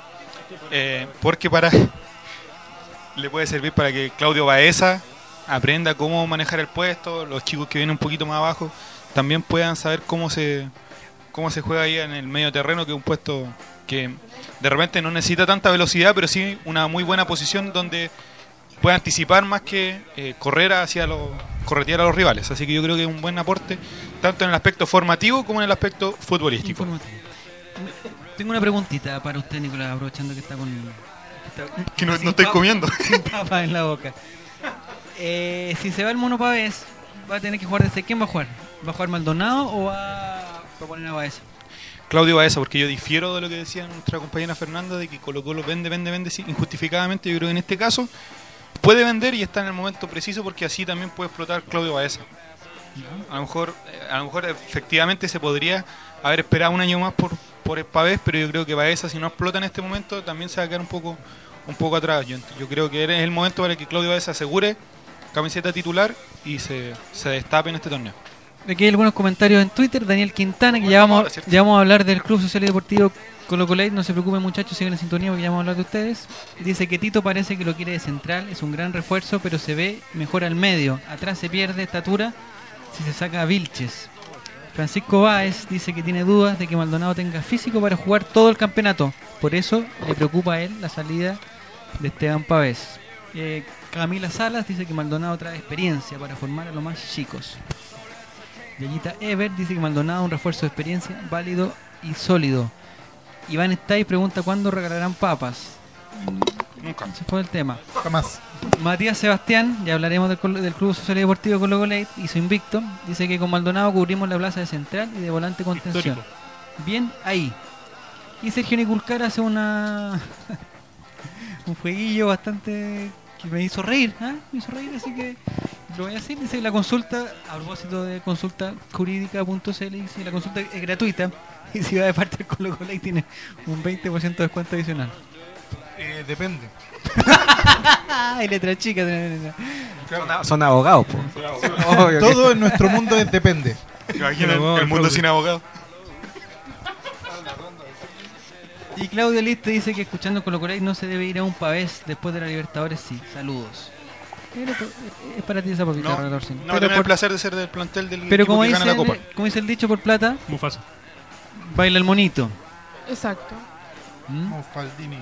eh, porque para le puede servir para que Claudio Baeza aprenda cómo manejar el puesto, los chicos que vienen un poquito más abajo también puedan saber cómo se cómo se juega ahí en el medio terreno, que es un puesto que de repente no necesita tanta velocidad, pero sí una muy buena posición donde puede anticipar más que eh, correr hacia los corretear a los rivales. Así que yo creo que es un buen aporte tanto en el aspecto formativo como en el aspecto futbolístico. Informativo. Tengo una preguntita para usted, Nicolás, aprovechando que está con. está Que no, estoy papa- comiendo. sin papa en la boca. Eh, si se va el mono Pavés, va a tener que jugar desde quién va a jugar. ¿Va a jugar Maldonado o va a proponer a Baeza? Claudio Baeza, porque yo difiero de lo que decía nuestra compañera Fernanda, de que Colo Colo vende, vende, vende sí, injustificadamente. Yo creo que en este caso puede vender y está en el momento preciso porque así también puede explotar Claudio Baeza. A lo mejor, a lo mejor efectivamente se podría haber esperado un año más por, por Pavés, pero yo creo que Baeza si no explota en este momento también se va a quedar un poco, un poco atrás. Yo, yo creo que es el momento para que Claudio Baeza asegure camiseta titular y se, se destape en este torneo. Aquí hay algunos comentarios en Twitter. Daniel Quintana, que ya vamos, a hablar del Club Social y Deportivo Colo Colate. No se preocupen, muchachos, sigan en sintonía porque ya vamos a hablar de ustedes. Dice que Tito parece que lo quiere de central. Es un gran refuerzo, pero se ve mejor al medio. Atrás se pierde estatura si se saca a Vilches. Francisco Báez dice que tiene dudas de que Maldonado tenga físico para jugar todo el campeonato. Por eso le preocupa a él la salida de Esteban Pavés. Eh, Camila Salas dice que Maldonado trae experiencia para formar a los más chicos. Yayita Ever dice que Maldonado un refuerzo de experiencia válido y sólido. Iván Stay pregunta cuándo regalarán papas. Nunca. Ese fue el tema. Jamás. Matías Sebastián, ya hablaremos del, Club Social y Deportivo Colo Colate, hizo invicto. Dice que con Maldonado cubrimos la plaza de central y de volante contención. Histórico. Bien ahí. Y Sergio Niculcar hace una un jueguillo bastante que me hizo reír, ¿ah? me hizo reír, así que lo voy a decir. Dice que la consulta, a propósito de consulta jurídica.cl, dice la consulta es gratuita y si va de parte del Colo Colate tiene un 20% de descuento adicional. Eh, depende. ¡Ay, letra chica! Son, son abogados, po. Obvio que- Todo en nuestro mundo es depende. Imagina el mundo sin abogado. Y Claudio Liste dice que escuchando Colo Colate no se debe ir a un pavés después de la Libertadores, sí. Saludos. Pero, Es para ti esa papita, No, no Pero por- el placer de ser del plantel del Pero equipo como que dice, gana la copa. como dice el dicho por plata, Mufasa. baila el monito. Exacto. ¿Mm? Como Faldini.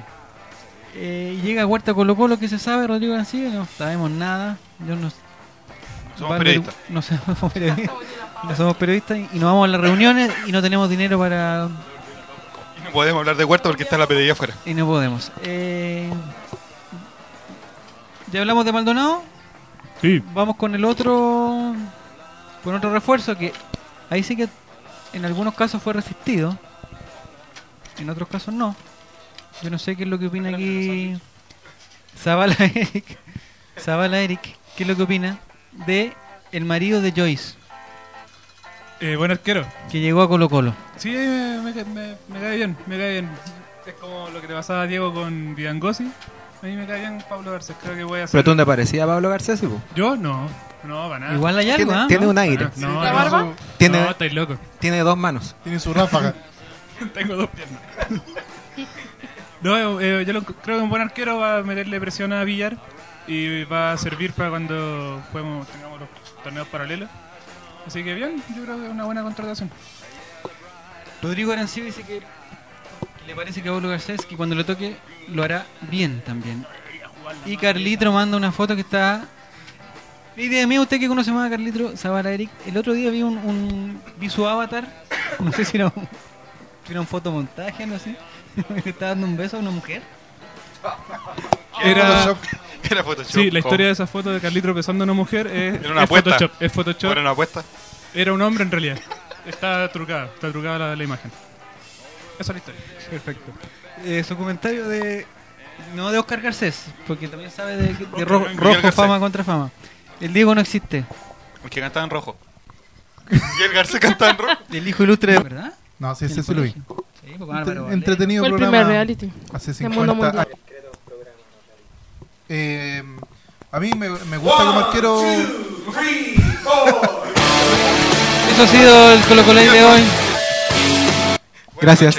Eh, llega a Huerta Colo Colo, ¿qué se sabe, Rodrigo García? No sabemos nada. Yo no, Somos periodistas. No somos periodistas. no somos periodistas y y nos vamos a las reuniones y no tenemos dinero para... Y no podemos hablar de Huerta porque está la PDI afuera. Y no podemos. Eh, ¿Ya hablamos de Maldonado? Sí. Vamos con el otro con otro refuerzo que ahí sí que en algunos casos fue resistido, en otros casos no. Yo no sé qué es lo que opina aquí Zabala Eric. Zabala Eric, ¿qué es lo que opina de el marido de Joyce Eh, buen arquero. que llegó a Colo Colo? Sí, me, me, me- me cae bien, me cae bien. Es como lo que te pasaba a Diego con Vidangosi. A mí me cae bien Pablo Garcés. Creo que voy a hacer. Pero tú no te parecía a Pablo Garcés. ¿Yo? No. No, para nada. Igual hay algo, Tiene, ¿ah? tiene ¿No? un aire. Ah, no, ¿La no, barba? No, estáis loco. tiene dos manos. Tiene su ráfaga. Tengo dos piernas. No, eh, yo lo- creo que un buen arquero va a meterle presión a Villar y va a servir para cuando tengamos los torneos paralelos. Así que bien, yo creo que es una buena contratación. Rodrigo Arancibia dice que le parece que a Pablo Garcés que cuando lo toque lo hará bien también. Y Carlitro manda una foto que está. Y de usted que conoce más a Carlitro Zavala Eric, el otro día vi un, un- su avatar, no sé si era un, si era un fotomontaje, no sé, estaba dando un beso a una mujer. Era, Photoshop. Era Photoshop. sí, la historia de esa foto de Carlitos besando a una mujer es, Era una es apuesta. Photoshop. Es Photoshop. Era una apuesta. Era un hombre en realidad. Está trucada, está trucada la, la imagen. Esa es la historia. Perfecto. Eh, su comentario de. No de Oscar Garcés, porque también sabe de, de ro- Miguel rojo, Garcés. fama contra fama. El Diego no existe. El que cantaba en rojo. Y el Garcés cantaba en rojo. El hijo ilustre de. ¿Verdad? No, sí, En sí, el sí lo vi. colegio. Sí, Álvaro Valero. entretenido Fue el programa. primer reality. Hace del mundo 50 mundial. años. Eh, a mí me, me gusta como arquero. Eso ha sido el Colo Colo de hoy. Gracias.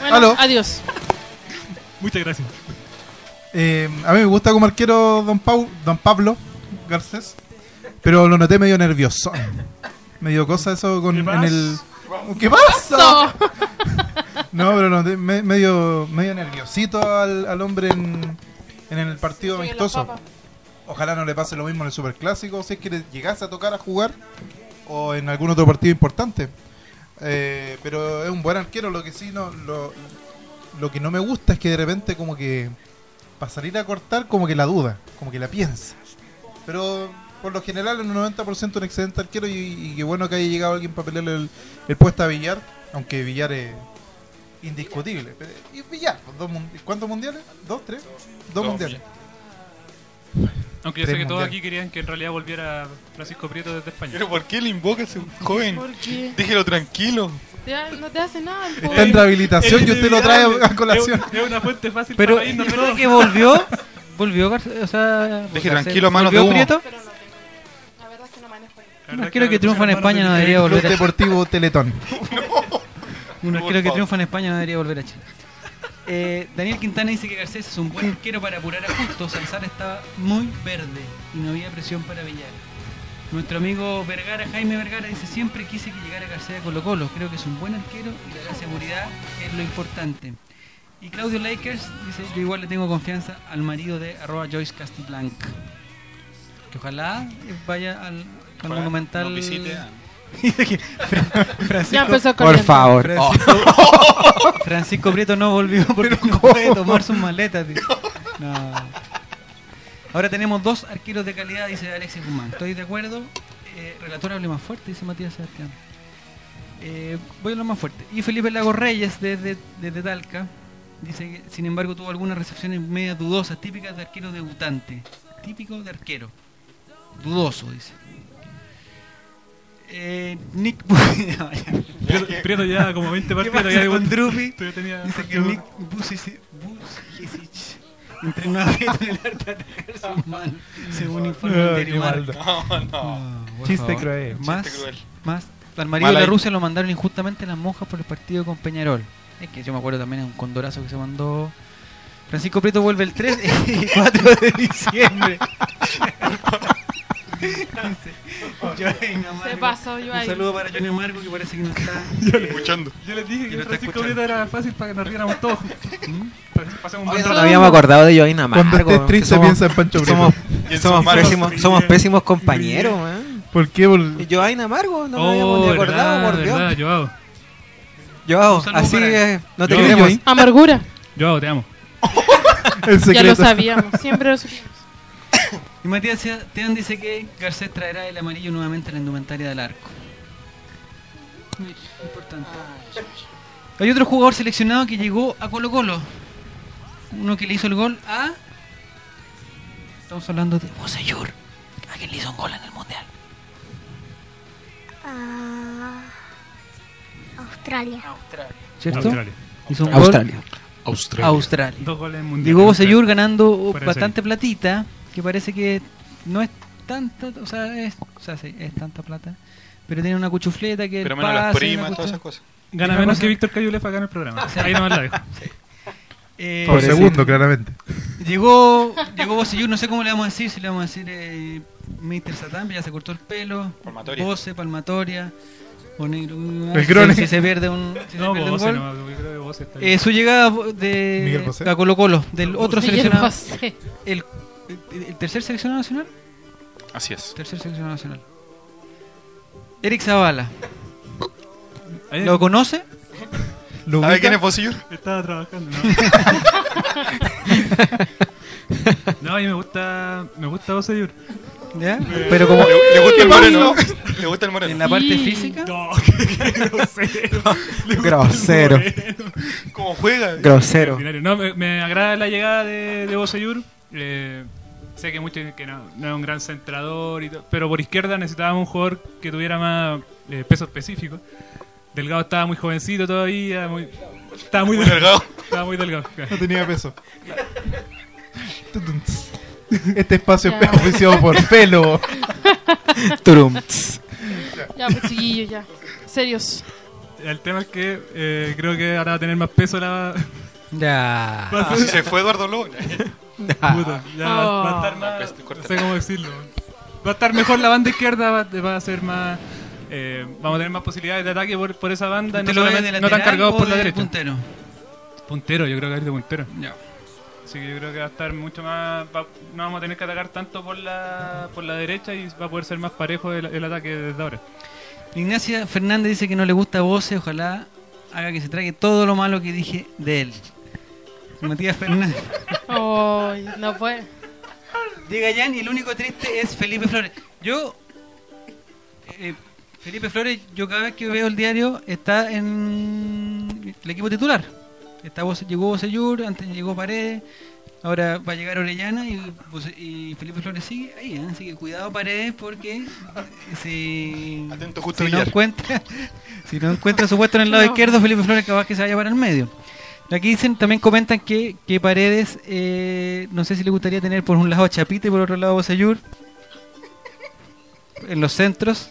Bueno, Aló. adiós. Muchas gracias. Eh, a mí me gusta como arquero don, Pau, don Pablo Garcés, pero lo noté medio nervioso. Medio cosa eso con, ¿Qué en el... ¿Qué pasa? No, pero noté me- medio, medio nerviosito al, al hombre en, en el partido amistoso. Ojalá no le pase lo mismo en el Superclásico, si es que le llegase a tocar a jugar o en algún otro partido importante. Eh, pero es un buen arquero, lo que sí no lo, lo que no me gusta es que de repente como que para salir a cortar como que la duda, como que la piensa. Pero por lo general en un 90% un excelente arquero y, y qué bueno que haya llegado alguien para pelearle el, el puesto a Villar, Aunque Villar es indiscutible. Pero- y Villar, pues, dos ¿cuántos mundiales? ¿Dos, tres? Dos, Dos, mundiales. Aunque yo sé que todos mundiales. aquí querían que en realidad volviera Francisco Prieto desde España. Pero ¿por qué le invoca a ese joven? ¿Por qué? Déjelo tranquilo. No te hace nada. el Está pobre. en rehabilitación y usted lo trae a- colación. Es, una fuente fácil Pero para irnos todos. que volvió. Volvió o sea. Deje tranquilo a manos de ¿volvió humo. Prieto? Pero no Un arquero que triunfa en España no debería volver a Deportivo Teletón. Un Por arquero que triunfa en España no debería volver a Chile. Eh, Daniel Quintana dice que Garcés es un buen arquero para apurar a justo. Salzar estaba muy verde y no había presión para Villar. Nuestro amigo Vergara, Jaime Vergara, dice siempre quise que llegara Garcés a Colo Colo. Creo que es un buen arquero y le da seguridad, que es lo importante. Y Claudio Lakers dice, yo igual le tengo confianza al marido de arroba Joyce Castiblanc. Que ojalá vaya al, al Ojalá monumental... nos visite a- Francisco, Ya empezó Por corriendo. favor. Francisco, Francisco Prieto no volvió porque no puede tomar sus maletas. tío. No. Ahora tenemos dos arqueros de calidad, dice Alexis Guzmán. Estoy de acuerdo. Eh, relator hable más fuerte, dice Matías Sebastián. Eh, voy a lo más fuerte. Y Felipe Lago Reyes, desde, desde Talca, dice que, sin embargo, tuvo algunas recepciones medias dudosas, típicas de arquero debutante. Típico de arquero. Dudoso, dice. Eh, Nick. No, ya. Prieto, Prieto ya como 20 ¿Qué partidos. Ya con. Drupi? Dice que. Nick Busicic entrenó a Prieto en el arte de atacar sus manos, según Marca. maldad. No, no. Ah, por Chiste cruel. Más, Chiste cruel. más. Al marido Mal de la. Rusia lo mandaron injustamente las monjas por el partido con Peñarol. Es que yo me acuerdo también de un condorazo que se mandó. Francisco Prieto vuelve el 3 y 4 de diciembre. Amargo. Se pasó, Un Joaquín. saludo para Johnny Amargo que parece que no está. Escuchando. Yo les dije que Francisco era fácil para que nos riéramos todos. Pa- Pasemos un buen No habíamos acordado de Joaquín Amargo. Cuando estés triste somos- piensa en Pancho. Somos, pésimos, somos pésimos compañeros, man. ¿Por qué? Por- Y Joaquín Amargo, no me habíamos Oh, ni verdad, acordado, por Dios. verdad, Joao. Joao, Un saludo así es, no te queremos. Amargura. Joao, te amo. El Ya lo sabíamos. Siempre lo supimos. Y Matías Tean dice que Garcés traerá el amarillo nuevamente a la indumentaria del arco. Muy importante. Hay otro jugador seleccionado que llegó a Colo Colo. Uno que le hizo el gol a... Estamos hablando de Bosellur. A quien le hizo un gol en el Mundial. Ah, Australia. ¿Cierto? Australia. Hizo un gol Australia. a Australia. Dos goles en mundial. Llegó Bosellur ganando Fuera bastante platita, que parece que no es tanta, o sea, es, o sea, sí, es tanta plata, pero tiene una cuchufleta que Pero menos las primas, todas esas cosas. Gana menos cosa- que Víctor Cayulefa en el programa. Ahí nomás la dejo. Eh, Por segundo, claramente. Llegó, llegó Bosellur, no sé cómo le vamos a decir, si le vamos a decir eh, Mr. Satán, ya se cortó el pelo, Palmatoria. Bose, Palmatoria, o negro, El Grone. si, si se pierde un, si se No, un gol. no, yo creo que Bose está. Eh, su llegada Miguel de a Colo Colo, del otro Miguel seleccionado, José. el, el- tercer seleccionado nacional. Así es. Tercer seleccionado nacional. Eric Zavala. ¿Lo conoce? ¿Lo ¿Sabe quién es Bosillur? Estaba trabajando, ¿no? no, a mí me gusta, me gusta Bosellur. ¿Ya? Pero como ¿Le, le gusta el moreno? ¿Le gusta el moreno? en la parte física. No, qué grosero. Grosero. ¿Cómo juega? Grosero. No, me, me agrada la llegada de, de. Eh, sé que muchos dicen que no, no es un gran centrador, y todo, pero por izquierda necesitábamos un jugador que tuviera más eh, peso específico. Delgado estaba muy jovencito todavía, muy, estaba muy, Muy del- delgado. Estaba muy delgado. No tenía peso. Este espacio Ya. es auspiciado por Pelo. Turum. Ya, pues chiquillos, ya. Serios. El tema es que eh, creo que ahora va a tener más peso la. Ya. Ah, se fue Eduardo Lobo. Puta, ya va, va a estar Oh. más. Corta, corta. No sé cómo decirlo. Va a estar mejor la banda izquierda, va, va a ser más. eh, vamos a tener más posibilidades de ataque por, por esa banda, no, ¿Usted lo ve solamente- de no tan cargados por la de derecha. puntero? Puntero, yo creo que va a ir de puntero. Ya. Así que yo creo que va a estar mucho más. va- no vamos a tener que atacar tanto por la, por la derecha y va a poder ser más parejo el, el ataque desde ahora. Ignacia Fernández dice que no le gusta Voce, ojalá haga que se trague todo lo malo que dije de él. Matías Fernández. Ay, no puede. Llega Jan y el único triste es Felipe Flores. Yo, eh, Felipe Flores, yo cada vez que veo el diario está en el equipo titular. Está, llegó Bosellur, antes llegó Paredes, ahora va a llegar Orellana y, Felipe Flores sigue ahí. ¿eh? Así que cuidado Paredes porque si, Atento justo si no encuentra si no encuentra su puesto en el lado izquierdo, Felipe Flores capaz que se vaya para el medio. Aquí dicen, también comentan que, que Paredes, eh, no sé si le gustaría tener por un lado a Chapita y por otro lado a en los centros.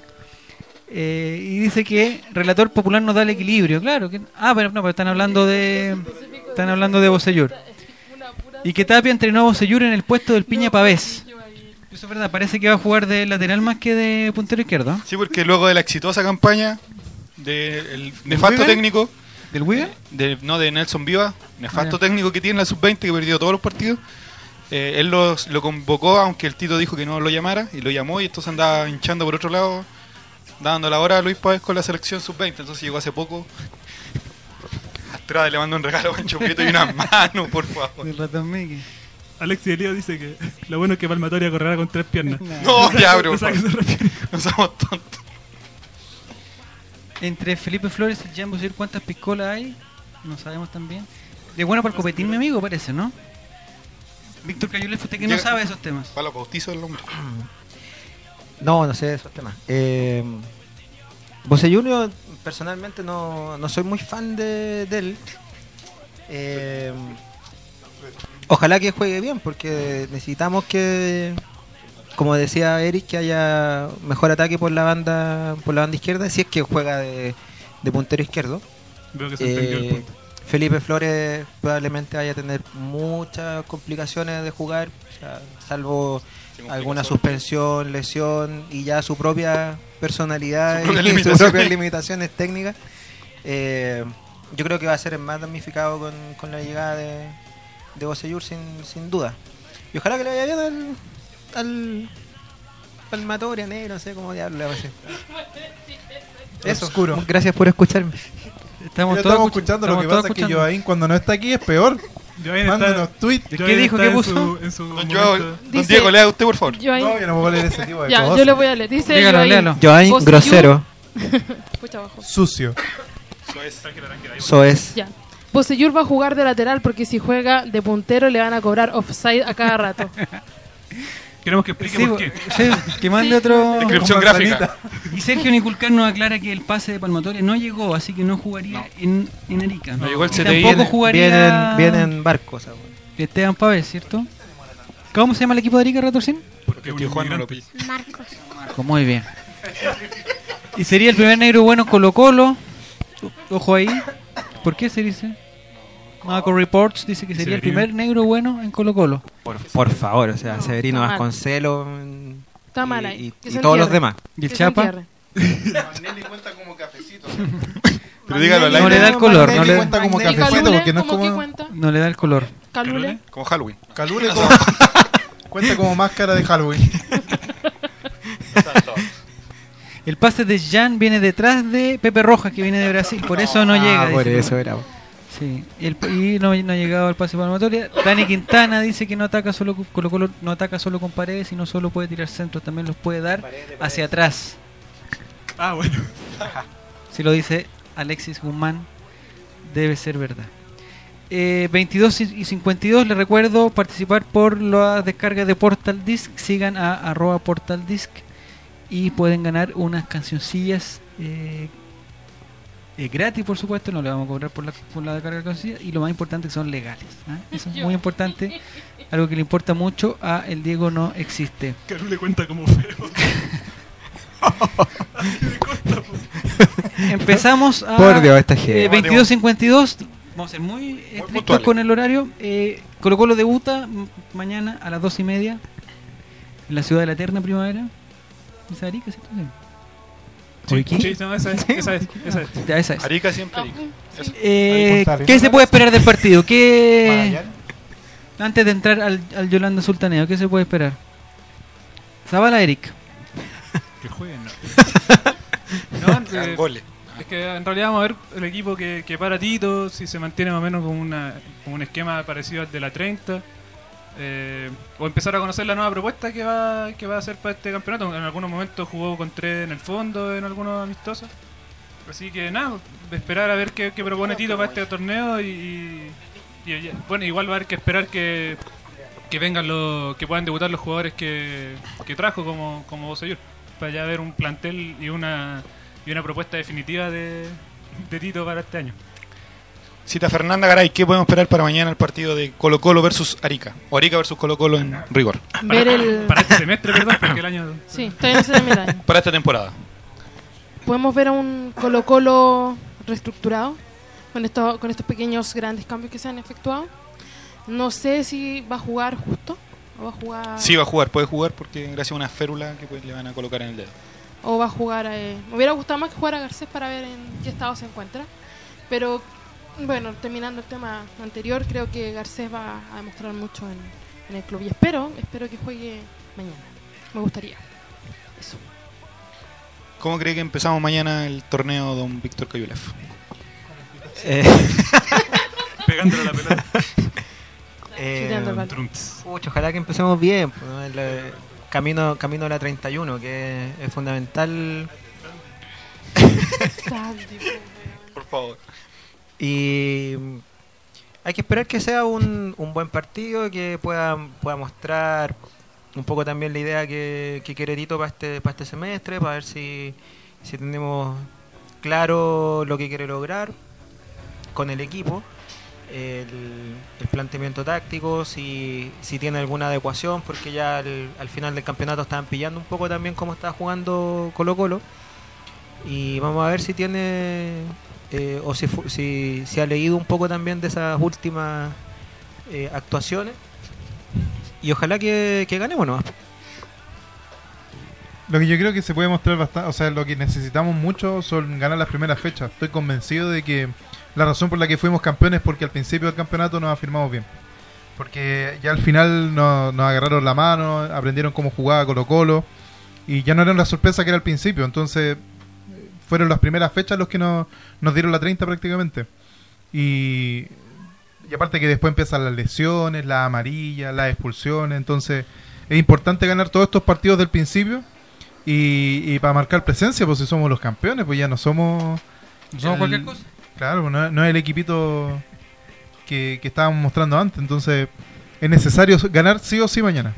Eh, y dice que relator popular nos da el equilibrio, claro. Que, ah, pero no, pero están hablando de están hablando de Bosellur. Y que Tapia entrenó a Bosellur en el puesto del Piña Pavés. Eso es verdad, parece que va a jugar de lateral más que de puntero izquierdo. Sí, porque luego de la exitosa campaña del nefasto Wigan? técnico, ¿Del Wigan? de, no de Nelson Viva, nefasto Ah, técnico que tiene la sub-20 que perdió todos los partidos, eh, él los- lo convocó aunque el Tito dijo que no lo llamara y lo llamó y entonces andaba hinchando por otro lado, dando la hora a Luis Páez con la selección sub-20, entonces llegó hace poco. Astrada le mandó un regalo a Pancho Prieto y una mano, por favor. Del ratón Mickey. Alexis Elío dice que lo bueno es que Palmatoria correrá con tres piernas. No, ya, bro. No somos tontos. Entre Felipe Flores y Jan Bosellur, ¿cuántas piscolas hay? No sabemos también. De bueno para el copetín, mi amigo, parece, ¿no? Víctor Cayules, usted que no sabe esos temas. Para los bautizos del hombre. No, no sé de esos temas. Eh, Junior, personalmente no, no soy muy fan de, de él. Eh, ojalá que juegue bien, porque necesitamos que, como decía Eric, que haya mejor ataque por la banda por la banda izquierda, si es que juega de, de puntero izquierdo. Veo que se el Eh, punto. Felipe Flores probablemente vaya a tener muchas complicaciones de jugar, o sea, salvo alguna suspensión, lesión y ya su propia personalidad Su propia y sus propias limitaciones técnicas. Eh, yo creo que va a ser más damnificado con, con la llegada de, de Bosellur sin, sin duda. Y ojalá que le vaya bien al, al Palmatoria negro, no sé cómo diablo le va a decir. Eso, Oscuro. gracias por escucharme. Estamos, todos estamos escuch- escuchando, lo que pasa es que. Joaín cuando no está aquí es peor. Unos tweets. ¿Qué dijo? ¿Qué en puso? su- en su Don, Diego, lea usted, por favor. Joaín- No, yo no puedo leer ese tipo de ya, cosas. yo le voy a leer. Dice Dígalo, léalo. Grosero. Escucha abajo. Sucio. Eso es. Ya. Bosellur va a jugar de lateral porque si juega de puntero le van a cobrar offside a cada rato. Queremos que explique Sí, por qué. sí, que mande otro. Descripción gráfica. Y Sergio Niculcar nos aclara que el pase de Palmatoria no llegó, así que no jugaría En, en Arica. No llegó el CTI. Tampoco Viene- jugaría Vienen, vienen barcos. Esteban Pávez, ¿cierto? ¿Cómo se llama el equipo de Arica, Ratorcín? Porque el tío Juan no lo pilla. Marcos. Marco, muy bien. Y sería el primer negro bueno Colo Colo. Ojo ahí. ¿Por qué se dice? Marco Reports dice que sería el Severino. primer negro bueno en Colo Colo. Por, por favor, o sea, No, Severino está mal. Vasconcelos mm, Está y- y, y todos los demás. ¿Y el Que se Chapa? entierre. Pero dígalo al No le da el color, no le- cuenta como ¿Y cafecito Calule? porque no es ¿Cómo que como... cuenta? No le da el color. Calule. Como Halloween. Calule como... cuenta como máscara de Halloween. El pase de Jan viene detrás de Pepe Rojas, que viene de Brasil. Por eso no llega. Ah, por eso era. Sí, y, el- y no, no ha llegado al pase palmatoria. Dani Quintana dice que no ataca solo con, Colo Colo no ataca solo con paredes, sino solo puede tirar centros, también los puede dar hacia atrás. Ah, bueno. Si lo dice Alexis Guzmán, debe ser verdad. Eh, 22 y y 52, les recuerdo participar por la descarga de Portal Disc. Sigan a arroba Portal Disc y pueden ganar unas cancioncillas eh, eh, gratis, por supuesto. No le vamos a cobrar por la, por la descarga de cancioncillas. Y lo más importante que son legales. ¿ah? Eso es muy importante. Algo que le importa mucho a El Diego no existe. Caru le cuenta como feo. Empezamos a Por Dios, esta eh, gente. 22.52. Vamos a ser muy estrictos puntuales. con el horario. Eh, Colo Colo debuta mañana a las dos y media en la ciudad de la eterna primavera. ¿Es Arica, cierto? Sí. Sí, no, esa es. Esa es. Esa es. Ya, esa es. Arica siempre. Arica. sí. Eh. ¿Qué se puede esperar del partido? ¿Qué, antes de entrar al, al Yolanda Sultaneo, ¿qué se puede esperar? Zabala Eric. Que jueguen, no. No, eh, Goles. es que en realidad vamos a ver el equipo que, que para Tito, si se mantiene más o menos con, una, con un esquema parecido al de la 30. Eh, o empezar a conocer la nueva propuesta que va, que va a hacer para este campeonato. En algunos momentos jugó con tres en el fondo, en algunos amistosos. Así que nada, esperar a ver qué, qué propone Tito para este torneo y, bueno, igual va a haber que esperar que, que vengan los, que puedan debutar los jugadores que, que trajo como, como Bosellur, para ya ver un plantel y una, y una propuesta definitiva de, de Tito para este año. Cita Fernanda Garay, ¿qué podemos esperar para mañana el partido de Colo Colo versus Arica? O Arica versus Colo Colo en rigor. Ver el... Para este semestre, perdón, porque el año... Sí, todavía no se termina el año. Para esta temporada. Podemos ver a un Colo Colo reestructurado con, esto, con estos pequeños grandes cambios que se han efectuado. No sé si va a jugar justo o va a jugar Sí, va a jugar, puede jugar porque gracias a una férula que pues, le van a colocar en el dedo. o va a jugar. eh, me hubiera gustado más que jugara Garcés para ver en qué estado se encuentra. Pero bueno, terminando el tema anterior, creo que Garcés va a demostrar mucho en, en el club y espero, espero que juegue mañana. Me gustaría. Eso. ¿Cómo cree que empezamos mañana el torneo Don Víctor Cayulev? Eh, Pegándole la pelota. eh. Trunks. pucha, ojalá que empecemos bien. pues, ¿no? El, eh, camino, camino a la 31, que es fundamental. Por favor. Y hay que esperar que sea un, un buen partido, que pueda, pueda mostrar un poco también la idea que, que quiere Tito para este, para este semestre, para ver si, si tenemos claro lo que quiere lograr con el equipo, el, el planteamiento táctico, si, si tiene alguna adecuación, porque ya al, al final del campeonato estaban pillando un poco también cómo está jugando Colo Colo. Y vamos a ver si tiene eh, o si, si, si ha leído un poco también de esas últimas eh, actuaciones. Y ojalá que, que ganemos nomás. Lo que yo creo que se puede mostrar bastante, o sea, lo que necesitamos mucho son ganar las primeras fechas. Estoy convencido de que la razón por la que fuimos campeones es porque al principio del campeonato nos afirmamos bien. Porque ya al final nos, nos agarraron la mano, aprendieron cómo jugaba Colo Colo y ya no era la sorpresa que era al principio. Entonces fueron las primeras fechas los que nos, nos dieron la 30 prácticamente. Y, y aparte que después empiezan las lesiones, las amarillas, las expulsiones. Entonces es importante ganar todos estos partidos del principio y, y para marcar presencia, pues si somos los campeones, pues ya no somos... ¿No somos el- cualquier cosa? Claro, no, no es el equipito que, que estábamos mostrando antes, entonces es necesario ganar sí o sí mañana.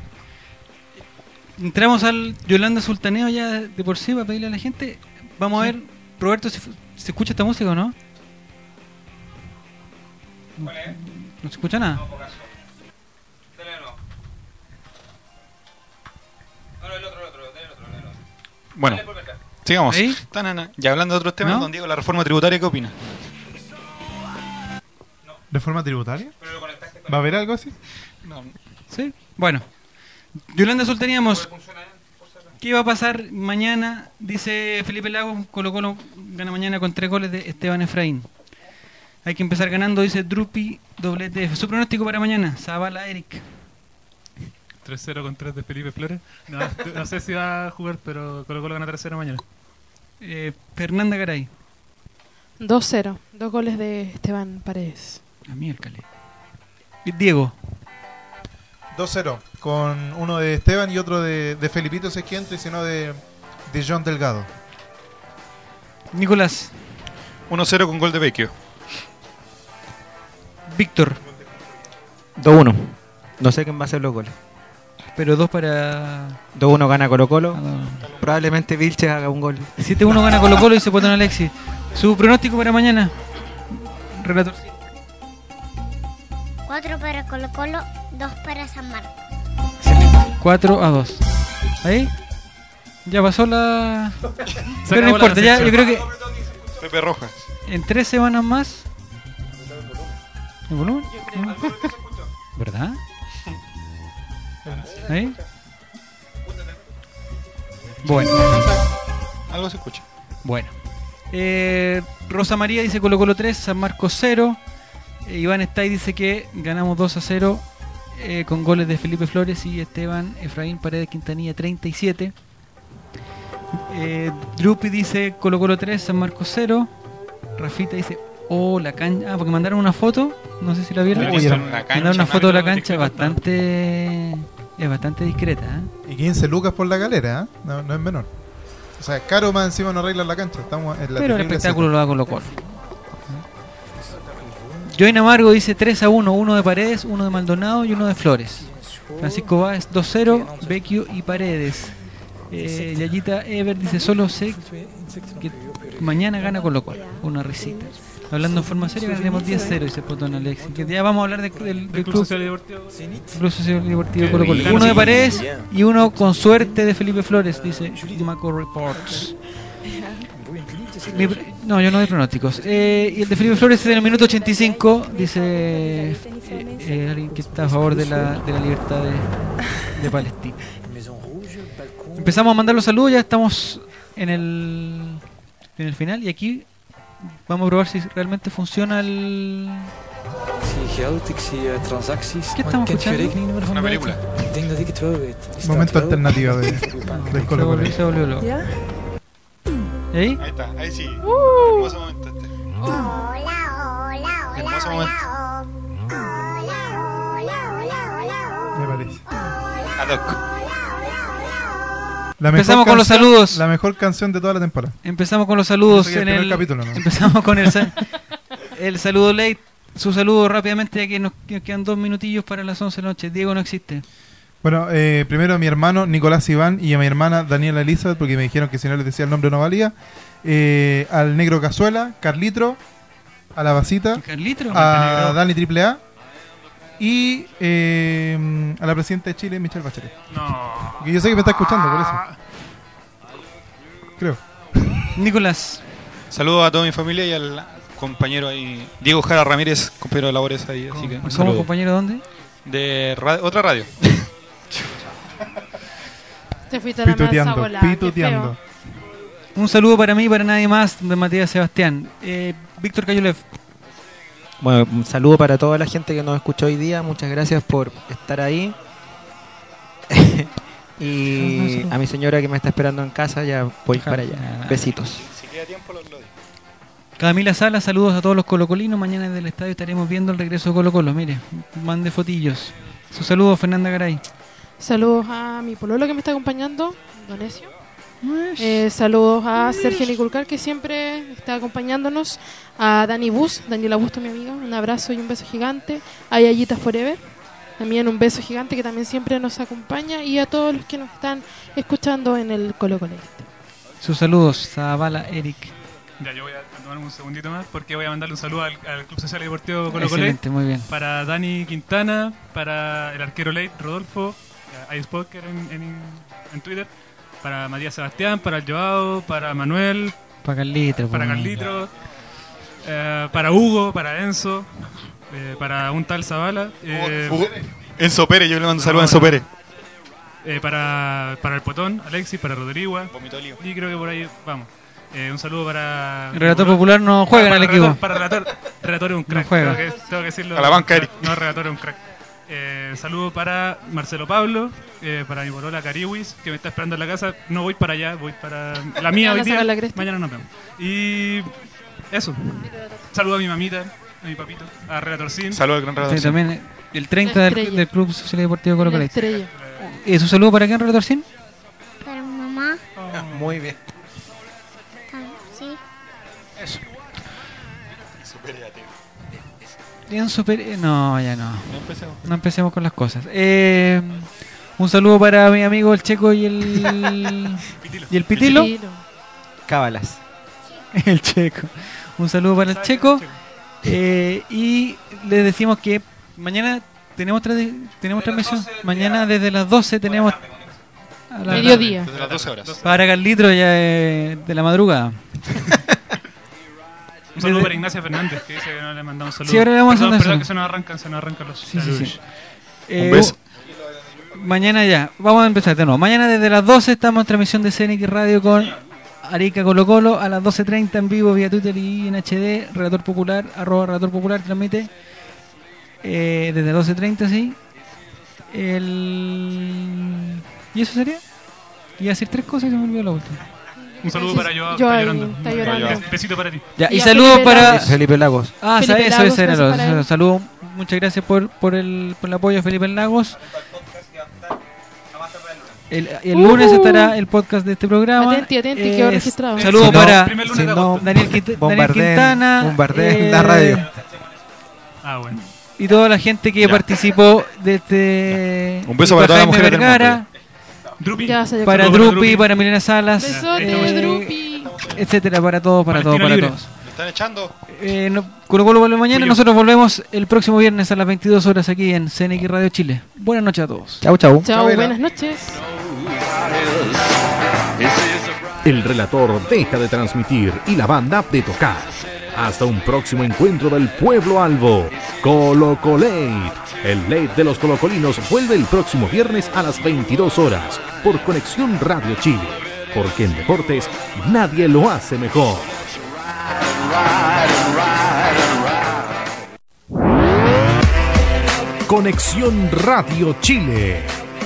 Entramos al Yolanda Sultaneo ya de por sí para pedirle a la gente. Vamos a ver, Roberto, si fu- se escucha esta música o no. ¿No se escucha nada? Bueno, sigamos. Ya hablando de otros temas, ¿No? don Diego, la reforma tributaria, ¿qué opina? ¿De forma tributaria? ¿Va a haber algo así? ¿Sí? Bueno. Yolanda Sultaníamos. ¿Qué va a pasar mañana? Dice Felipe Lago, Colo Colo gana mañana con tres goles de Esteban Efraín. Hay que empezar ganando, dice Drupi WTF. Su pronóstico para mañana, Zabala Eric. 3-0 con 3 de Felipe Flores. No, no sé si va a jugar, pero Colo Colo gana 3-0 mañana. Eh, Fernanda Garay. 2-0. Dos goles de Esteban Paredes. A miércoles. Diego. 2-0, con uno de Esteban y otro de, de Felipito si es que entra, y si no de, de John Delgado. Nicolás. 1-0 con gol de Vecchio. Víctor. 2-1. No sé quién va a hacer los goles. Pero dos para. 2-1 gana Colo Colo. Ah. Probablemente Vilches haga un gol. 7-1 gana Colo Colo y se pone Alexis. Su pronóstico para mañana. Relator. 4 para Colo Colo, 2 para San Marcos. 4 a 2. ¿Ahí? Ya pasó la. Pero no importa, ya, yo creo que Pepe Rojas. en tres semanas más. ¿El volumen? ¿Verdad? ¿Ahí? Bueno, Algo se escucha. bueno. Eh, Rosa María dice Colo Colo 3, San Marcos 0. Eh, Iván Stay dice que ganamos 2 a 0 eh, con goles de Felipe Flores y Esteban Efraín Paredes Quintanilla 37. Eh, Drupi dice Colo Colo 3, San Marcos 0. Rafita dice Oh, la cancha. Ah, porque mandaron una foto. No sé si la vieron. Visto en una cancha, mandaron una foto de la cancha bastante. Es bastante discreta. ¿eh? Y 15 lucas por la galera, ¿eh? no, no es menor. O sea, es caro más encima no arreglan la cancha. Estamos en la Pero el espectáculo lo da Colo Colo. Join Amargo dice 3 a 1, uno de Paredes, uno de Maldonado y uno de Flores. Francisco Báez 2-0, Vecchio y Paredes. Eh, Yayita Ever dice solo sé que mañana gana Colo Colo. Una risita. Hablando en forma seria, ganaremos 10-0, dice Potón Alexis. Que ya vamos a hablar de- del, del Club Social Deportivo. Club Social Deportivo Colo Colo. Uno de. Paredes y uno con suerte de Felipe Flores, dice Maco Reports. Mi no, yo no doy pronósticos. Eh, y el de Felipe Flores es en el minuto 85, dice eh, eh, alguien que está a favor de la, de la libertad de, de Palestina. Empezamos a mandar los saludos, ya estamos en el, en el final y aquí vamos a probar si realmente funciona el... Ik geld, ik zie eh, transacties. ¿Qué Maar estamos kent je escuchando? rekeningnummer van Una buiten? película. Ik denk dat ik het wel weet. Del Colo Colo. ¿Y ahí? Está, ahí sí. Hermoso momento este. Hola, hola, hola, Hermoso hola, momento. hola, hola, hola, hola, Me parece. Ad hoc. La mejor Empezamos con los canción- saludos. La mejor canción de toda la temporada. Empezamos con los saludos en el el capítulo, ¿no? Empezamos con el, el saludo late. Su saludo rápidamente, ya que nos que- quedan dos minutillos para las 11 de la noche. Diego no existe. Bueno, eh, primero a mi hermano Nicolás Iván y a mi hermana Daniela Elizabeth, porque me dijeron que si no les decía el nombre no valía. Eh, al negro Cazuela, Carlitro, a la Basita, Carlitro. a Dani Triple A y eh, a la presidenta de Chile, Michelle Bachelet. No. Que yo sé que me está escuchando, por eso. Creo. Nicolás. Saludos a toda mi familia y al compañero ahí, Diego Jara Ramírez, compañero de labores ahí. Así que un ¿Somos saludo. compañero dónde? De ra- otra radio. Te fuiste a la volada, pituteando. feo. Un saludo para mí y para nadie más de Matías Sebastián. Eh, Víctor Cayolev. Bueno, un saludo para toda la gente que nos escuchó hoy día. Muchas gracias por estar ahí. y a mi señora que me está esperando en casa, ya voy para allá. Besitos. Si queda tiempo, lo, lo. Camila Sala, saludos a todos los colocolinos. Mañana desde el estadio estaremos viendo el regreso de Colo Colo. Mire, mande fotillos. Su saludo, Fernanda Garay. Saludos a mi pololo que me está acompañando, Donesio. Eh, saludos a Sergio Niculcar que siempre está acompañándonos. A Dani Bus, Daniela Busto, mi amiga. Un abrazo y un beso gigante. A Yayita Forever. También un beso gigante que también siempre nos acompaña. Y a todos los que nos están escuchando en el Colo Colo. Sus saludos, Zavala Eric. Ya, yo voy a tomar un segundito más porque voy a mandarle un saludo al, al Club Social y Deportivo Colo Colo. Excelente, muy bien. Para Dani Quintana, para el arquero late Rodolfo, eh, Ice Poker en, en, en Twitter, para Matías Sebastián, para el Joao, para Manuel, Para Carlitro. para. Carlitro, eh, para Hugo, para Enzo, eh, para un tal Zavala, eh, Hugo- Enzo Pérez, yo le mando No, saludos a Enzo no. Pérez. eh, para, para el Potón, Alexis, para Rodrigo. Y creo que por ahí vamos. Eh, un saludo para. El relator popular no juega en para el equipo. Para relator, relator es un crack. juega. Tengo, que, tengo que decirlo. A la banca, Eric. No, relator es un crack. Eh, saludo para Marcelo Pablo, eh, para mi polola Cariwis, que me está esperando en la casa. No voy para allá, voy para la mía hoy día. Mañana nos vemos. Y eso. Saludo a mi mamita, a mi papito, a Relator Sin. Saludos al gran Sí, redactor. también el 30 La del, Club Social y Deportivo Colo Colo. ¿Y su saludo para quién, Relator Sin? Para mi mamá, Muy bien. tam- sí. Bien super... eh, No, ya no. Empecemos. No empecemos con las cosas. Eh, un saludo para mi amigo el Checo y el... y el Pitilo. Cábalas. El Checo. Un saludo para el Checo. Eh, y les decimos que mañana tenemos, tra- tenemos transmisión. Mañana desde las 12 tenemos... a la- Mediodía. Desde las 12 horas. Para Carlitro ya eh, de la madrugada. Un saludo para Ignacia Fernández, que dice que no le mandamos saludos. Sí, ahora le vamos a mandar perdón, que se nos arrancan, se nos arrancan los Sí, sí, sí. saludos. Eh, beso. Mañana ya, vamos a empezar de nuevo. Mañana desde las 12 estamos en transmisión de CNX Radio con Arica Colo Colo a las 12.30 en vivo vía Twitter y en HD. Relator Popular, arroba Relator Popular transmite eh, desde las 12.30, sí. El... ¿Y eso sería? A decir tres cosas y se me olvidó la última. Un saludo para. Joao, Joao, está llorando. está llorando. Bes- Besito para ti. Ya, y Y saludos Felipe para. Lagos. Felipe Lagos. Ah, Felipe ¿sabes? para él. Saludos, muchas gracias por, por, el, por el apoyo, Felipe Lagos. El, el Uh. lunes estará el podcast de este programa. Atenti, atenti, quedó Es- registrado. Saludos Si no- para Si no. Daniel, Quint- Daniel bombardeen- Quintana. bombardeen eh, la radio. Ah, bueno. Y toda la gente que Ya. participó de este. Un beso para todas las Jaime mujeres del Vergara, Drupi. Ya se para Drupi, Drupi. para Milena Salas, Besote, eh, Drupi. etcétera, para todos, para todos, para libre. todos. ¿Me están echando? Eh, no, Colo Colo vuelve mañana, nosotros volvemos el próximo viernes a las 22 horas aquí en CNX Radio Chile. Buenas noches a todos. Chau, chau. Chao, buenas noches. El relator deja de transmitir y la banda de tocar. Hasta un próximo encuentro del pueblo albo. Colo Colate. El late de los colocolinos vuelve el próximo viernes a las 22 horas por Conexión Radio Chile. Porque en deportes nadie lo hace mejor. Conexión Radio Chile.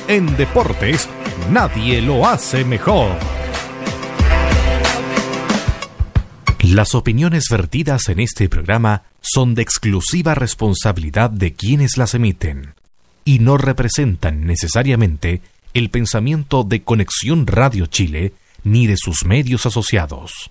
En deportes nadie lo hace mejor. Las opiniones vertidas en este programa son de exclusiva responsabilidad de quienes las emiten y no representan necesariamente el pensamiento de Conexión Radio Chile ni de sus medios asociados.